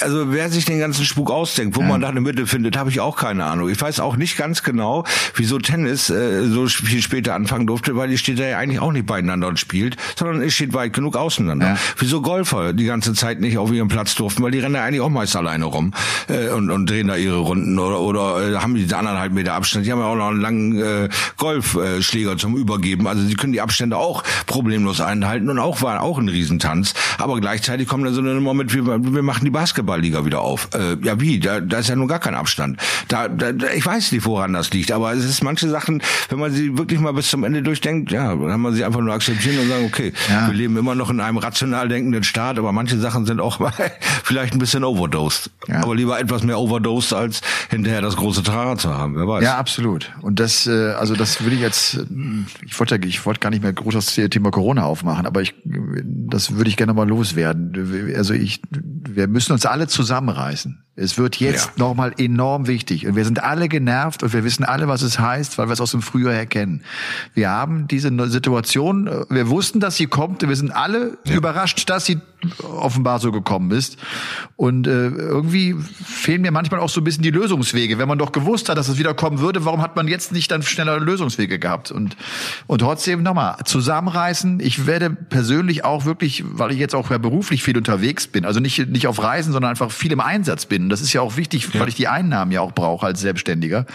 Also wer sich den ganzen Spuk ausdenkt, wo ja. man da eine Mitte findet, habe ich auch keine Ahnung. Ich weiß auch nicht ganz genau, wieso Tennis äh, so viel später anfangen durfte, weil die steht da ja eigentlich auch nicht beieinander und spielt, sondern es steht weit genug auseinander. Ja. Wieso Golfer die ganze Zeit nicht auf ihrem Platz durften, weil die rennen ja eigentlich auch meist alleine rum äh, und, und drehen da ihre Runden oder, oder äh, haben die anderthalb Meter Abstand. Die haben ja auch noch einen langen äh, Golfschläger zum Übergeben. Also sie können die Abstände auch problemlos einhalten und auch war auch ein Riesentanz. Aber gleichzeitig kommt da so eine Nummer mit, wir, wir machen die Basketballliga wieder auf. Äh, ja wie? Da, da ist ja nun gar kein Abstand. Da, da, ich weiß nicht, woran das liegt, aber es ist manche Sachen, wenn man sie wirklich mal bis zum Ende durchdenkt, ja, dann kann man sie einfach nur akzeptieren und sagen, okay, ja. wir leben immer noch in einem rational denkenden Staat, aber manche Sachen sind auch mal vielleicht ein bisschen overdosed. Ja. Aber lieber etwas mehr overdosed, als hinterher das große Trara zu haben, wer weiß. Ja, absolut. Und das, äh, also das würde ich jetzt, ich wollte, ich wollte gar nicht mehr groß das Thema Corona aufmachen, aber ich, das würde ich gerne mal loswerden. Also ich, wir müssen uns alle zusammenreißen. Es wird jetzt ja. nochmal enorm wichtig. Und wir sind alle genervt und wir wissen alle, was es heißt, weil wir es aus dem Frühjahr erkennen. Wir haben diese Situation, wir wussten, dass sie kommt. Wir sind alle ja. überrascht, dass sie offenbar so gekommen ist. Und äh, irgendwie fehlen mir manchmal auch so ein bisschen die Lösungswege. Wenn man doch gewusst hat, dass es wieder kommen würde, warum hat man jetzt nicht dann schneller Lösungswege gehabt? Und, und trotzdem nochmal, zusammenreißen. Ich werde persönlich auch wirklich, weil ich jetzt auch beruflich viel unterwegs bin, also nicht, nicht auf Reisen, sondern einfach viel im Einsatz bin. Das ist ja auch wichtig, ja. weil ich die Einnahmen ja auch brauche als Selbstständiger.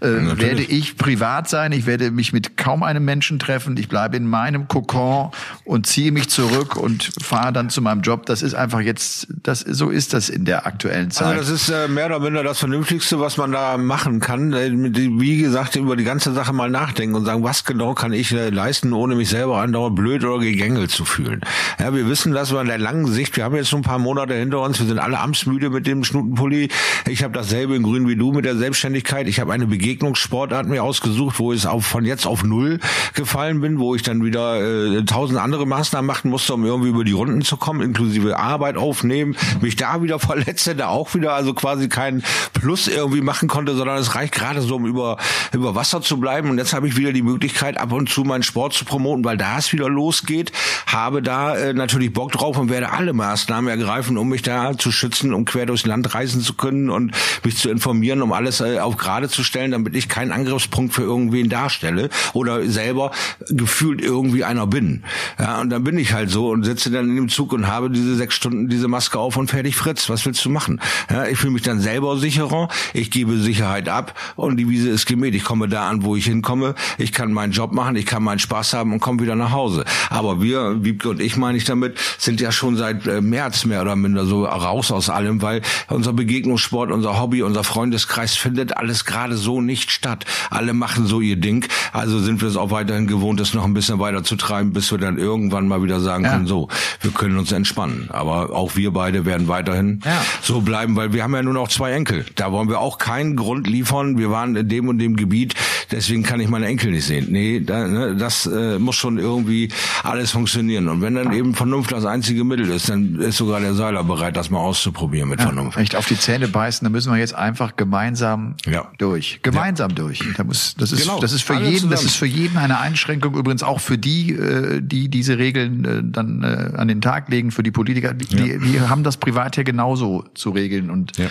Äh, werde ich privat sein, ich werde mich mit kaum einem Menschen treffen. Ich bleibe in meinem Kokon und ziehe mich zurück und fahre dann zu meinem Job. Das ist einfach jetzt, das so ist das in der aktuellen also Zeit. Also das ist äh, mehr oder minder das Vernünftigste, was man da machen kann. Äh, wie gesagt, über die ganze Sache mal nachdenken und sagen, was genau kann ich äh, leisten, ohne mich selber andauernd blöd oder gegängelt zu fühlen. Ja, wir wissen dass wir in der langen Sicht, wir haben jetzt schon ein paar Monate hinter uns, wir sind alle amtsmüde mit dem Schnutenpulli. Ich habe dasselbe in Grün wie du mit der Selbstständigkeit. Ich habe eine Begegnungssportart mir ausgesucht, wo ich auf, von jetzt auf null gefallen bin, wo ich dann wieder äh, tausend andere Maßnahmen machen musste, um irgendwie über die Runden zu kommen, inklusive Arbeit aufnehmen, mich da wieder verletze, da auch wieder also quasi kein Plus irgendwie machen konnte, sondern es reicht gerade so, um über, über Wasser zu bleiben. Und jetzt habe ich wieder die Möglichkeit, ab und zu meinen Sport zu promoten, weil da es wieder losgeht, habe da äh, natürlich Bock drauf und werde alle Maßnahmen ergreifen, um mich da zu schützen, um quer durchs Land reisen reisen zu können und mich zu informieren, um alles äh, auf gerade zu stellen, damit ich keinen Angriffspunkt für irgendwen darstelle oder selber gefühlt irgendwie einer bin. Ja, und dann bin ich halt so und sitze dann in dem Zug und habe diese sechs Stunden diese Maske auf und fertig Fritz. Was willst du machen? Ja, ich fühle mich dann selber sicherer, ich gebe Sicherheit ab und die Wiese ist gemäht. Ich komme da an, wo ich hinkomme. Ich kann meinen Job machen, ich kann meinen Spaß haben und komme wieder nach Hause. Aber wir, Wiebke und ich meine ich damit, sind ja schon seit äh, März mehr oder minder so raus aus allem, weil unser Begegnungssport, unser Hobby, unser Freundeskreis findet alles gerade so nicht statt. Alle machen so ihr Ding. Also sind wir es auch weiterhin gewohnt, das noch ein bisschen weiter zu treiben, bis wir dann irgendwann mal wieder sagen ja. können, so, wir können uns entspannen. Aber auch wir beide werden weiterhin ja. so bleiben, weil wir haben ja nur noch zwei Enkel. Da wollen wir auch keinen Grund liefern. Wir waren in dem und dem Gebiet, deswegen kann ich meine Enkel nicht sehen. Nee, da, ne, das äh, muss schon irgendwie alles funktionieren. Und wenn dann eben Vernunft das einzige Mittel ist, dann ist sogar der Seiler bereit, das mal auszuprobieren mit ja, Vernunft. Echt auf die Zähne beißen, dann müssen wir jetzt einfach gemeinsam ja. durch. Gemeinsam ja. durch. Da muss, das ist, genau. das ist für Alle jeden, zusammen. das ist für jeden eine Einschränkung. Übrigens auch für die, äh, die diese Regeln äh, dann äh, an den Tag legen, für die Politiker. Die, die, die haben das privat hier genauso zu regeln und ja.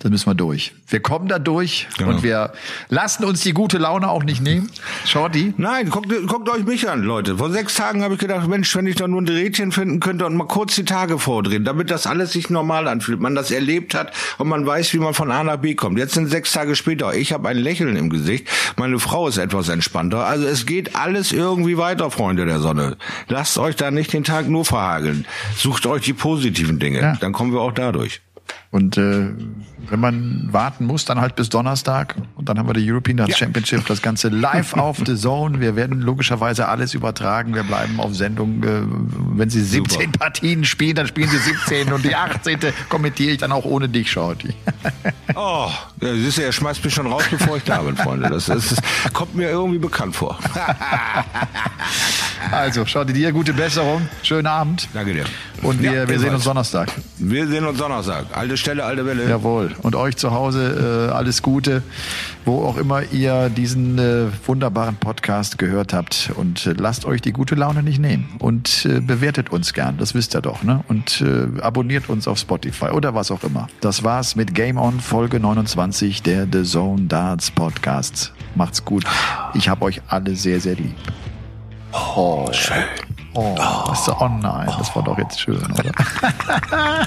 das müssen wir durch. Wir kommen da durch genau. und wir lassen uns die gute Laune auch nicht nehmen. Shorty? Nein, guckt, guckt euch mich an, Leute. Vor sechs Tagen habe ich gedacht, Mensch, wenn ich da nur ein Rädchen finden könnte und mal kurz die Tage vordrehen, damit das alles sich normal anfühlt, man das erlebt hat und man weiß, wie man von A nach B kommt. Jetzt sind sechs Tage später. Ich habe ein Lächeln im Gesicht. Meine Frau ist etwas entspannter. Also es geht alles irgendwie weiter, Freunde der Sonne. Lasst euch da nicht den Tag nur verhageln. Sucht euch die positiven Dinge. Ja. Dann kommen wir auch dadurch. Und äh, wenn man warten muss, dann halt bis Donnerstag. Und dann haben wir die European Darts ja. Championship, das Ganze live auf The Zone. Wir werden logischerweise alles übertragen. Wir bleiben auf Sendung. Äh, wenn Sie 17 Super. Partien spielen, dann spielen Sie 17 und die 18. kommentiere ich dann auch ohne dich, Shorty. oh, siehst du, er schmeißt mich schon raus, bevor ich da bin, Freunde. Das, das, das kommt mir irgendwie bekannt vor. also, Shorty, dir gute Besserung. Schönen Abend. Danke dir. Und wir, ja, wir sehen uns Donnerstag. Wir sehen uns Donnerstag. Alte Stelle, alte Welle. Jawohl. Und euch zu Hause äh, alles Gute, wo auch immer ihr diesen äh, wunderbaren Podcast gehört habt. Und äh, lasst euch die gute Laune nicht nehmen. Und äh, bewertet uns gern, das wisst ihr doch. Ne? Und äh, abonniert uns auf Spotify oder was auch immer. Das war's mit Game On Folge 29 der The Zone Darts Podcasts. Macht's gut. Ich hab euch alle sehr, sehr lieb. Oh, schön. Oh, das, oh nein, das war doch jetzt schön, oder?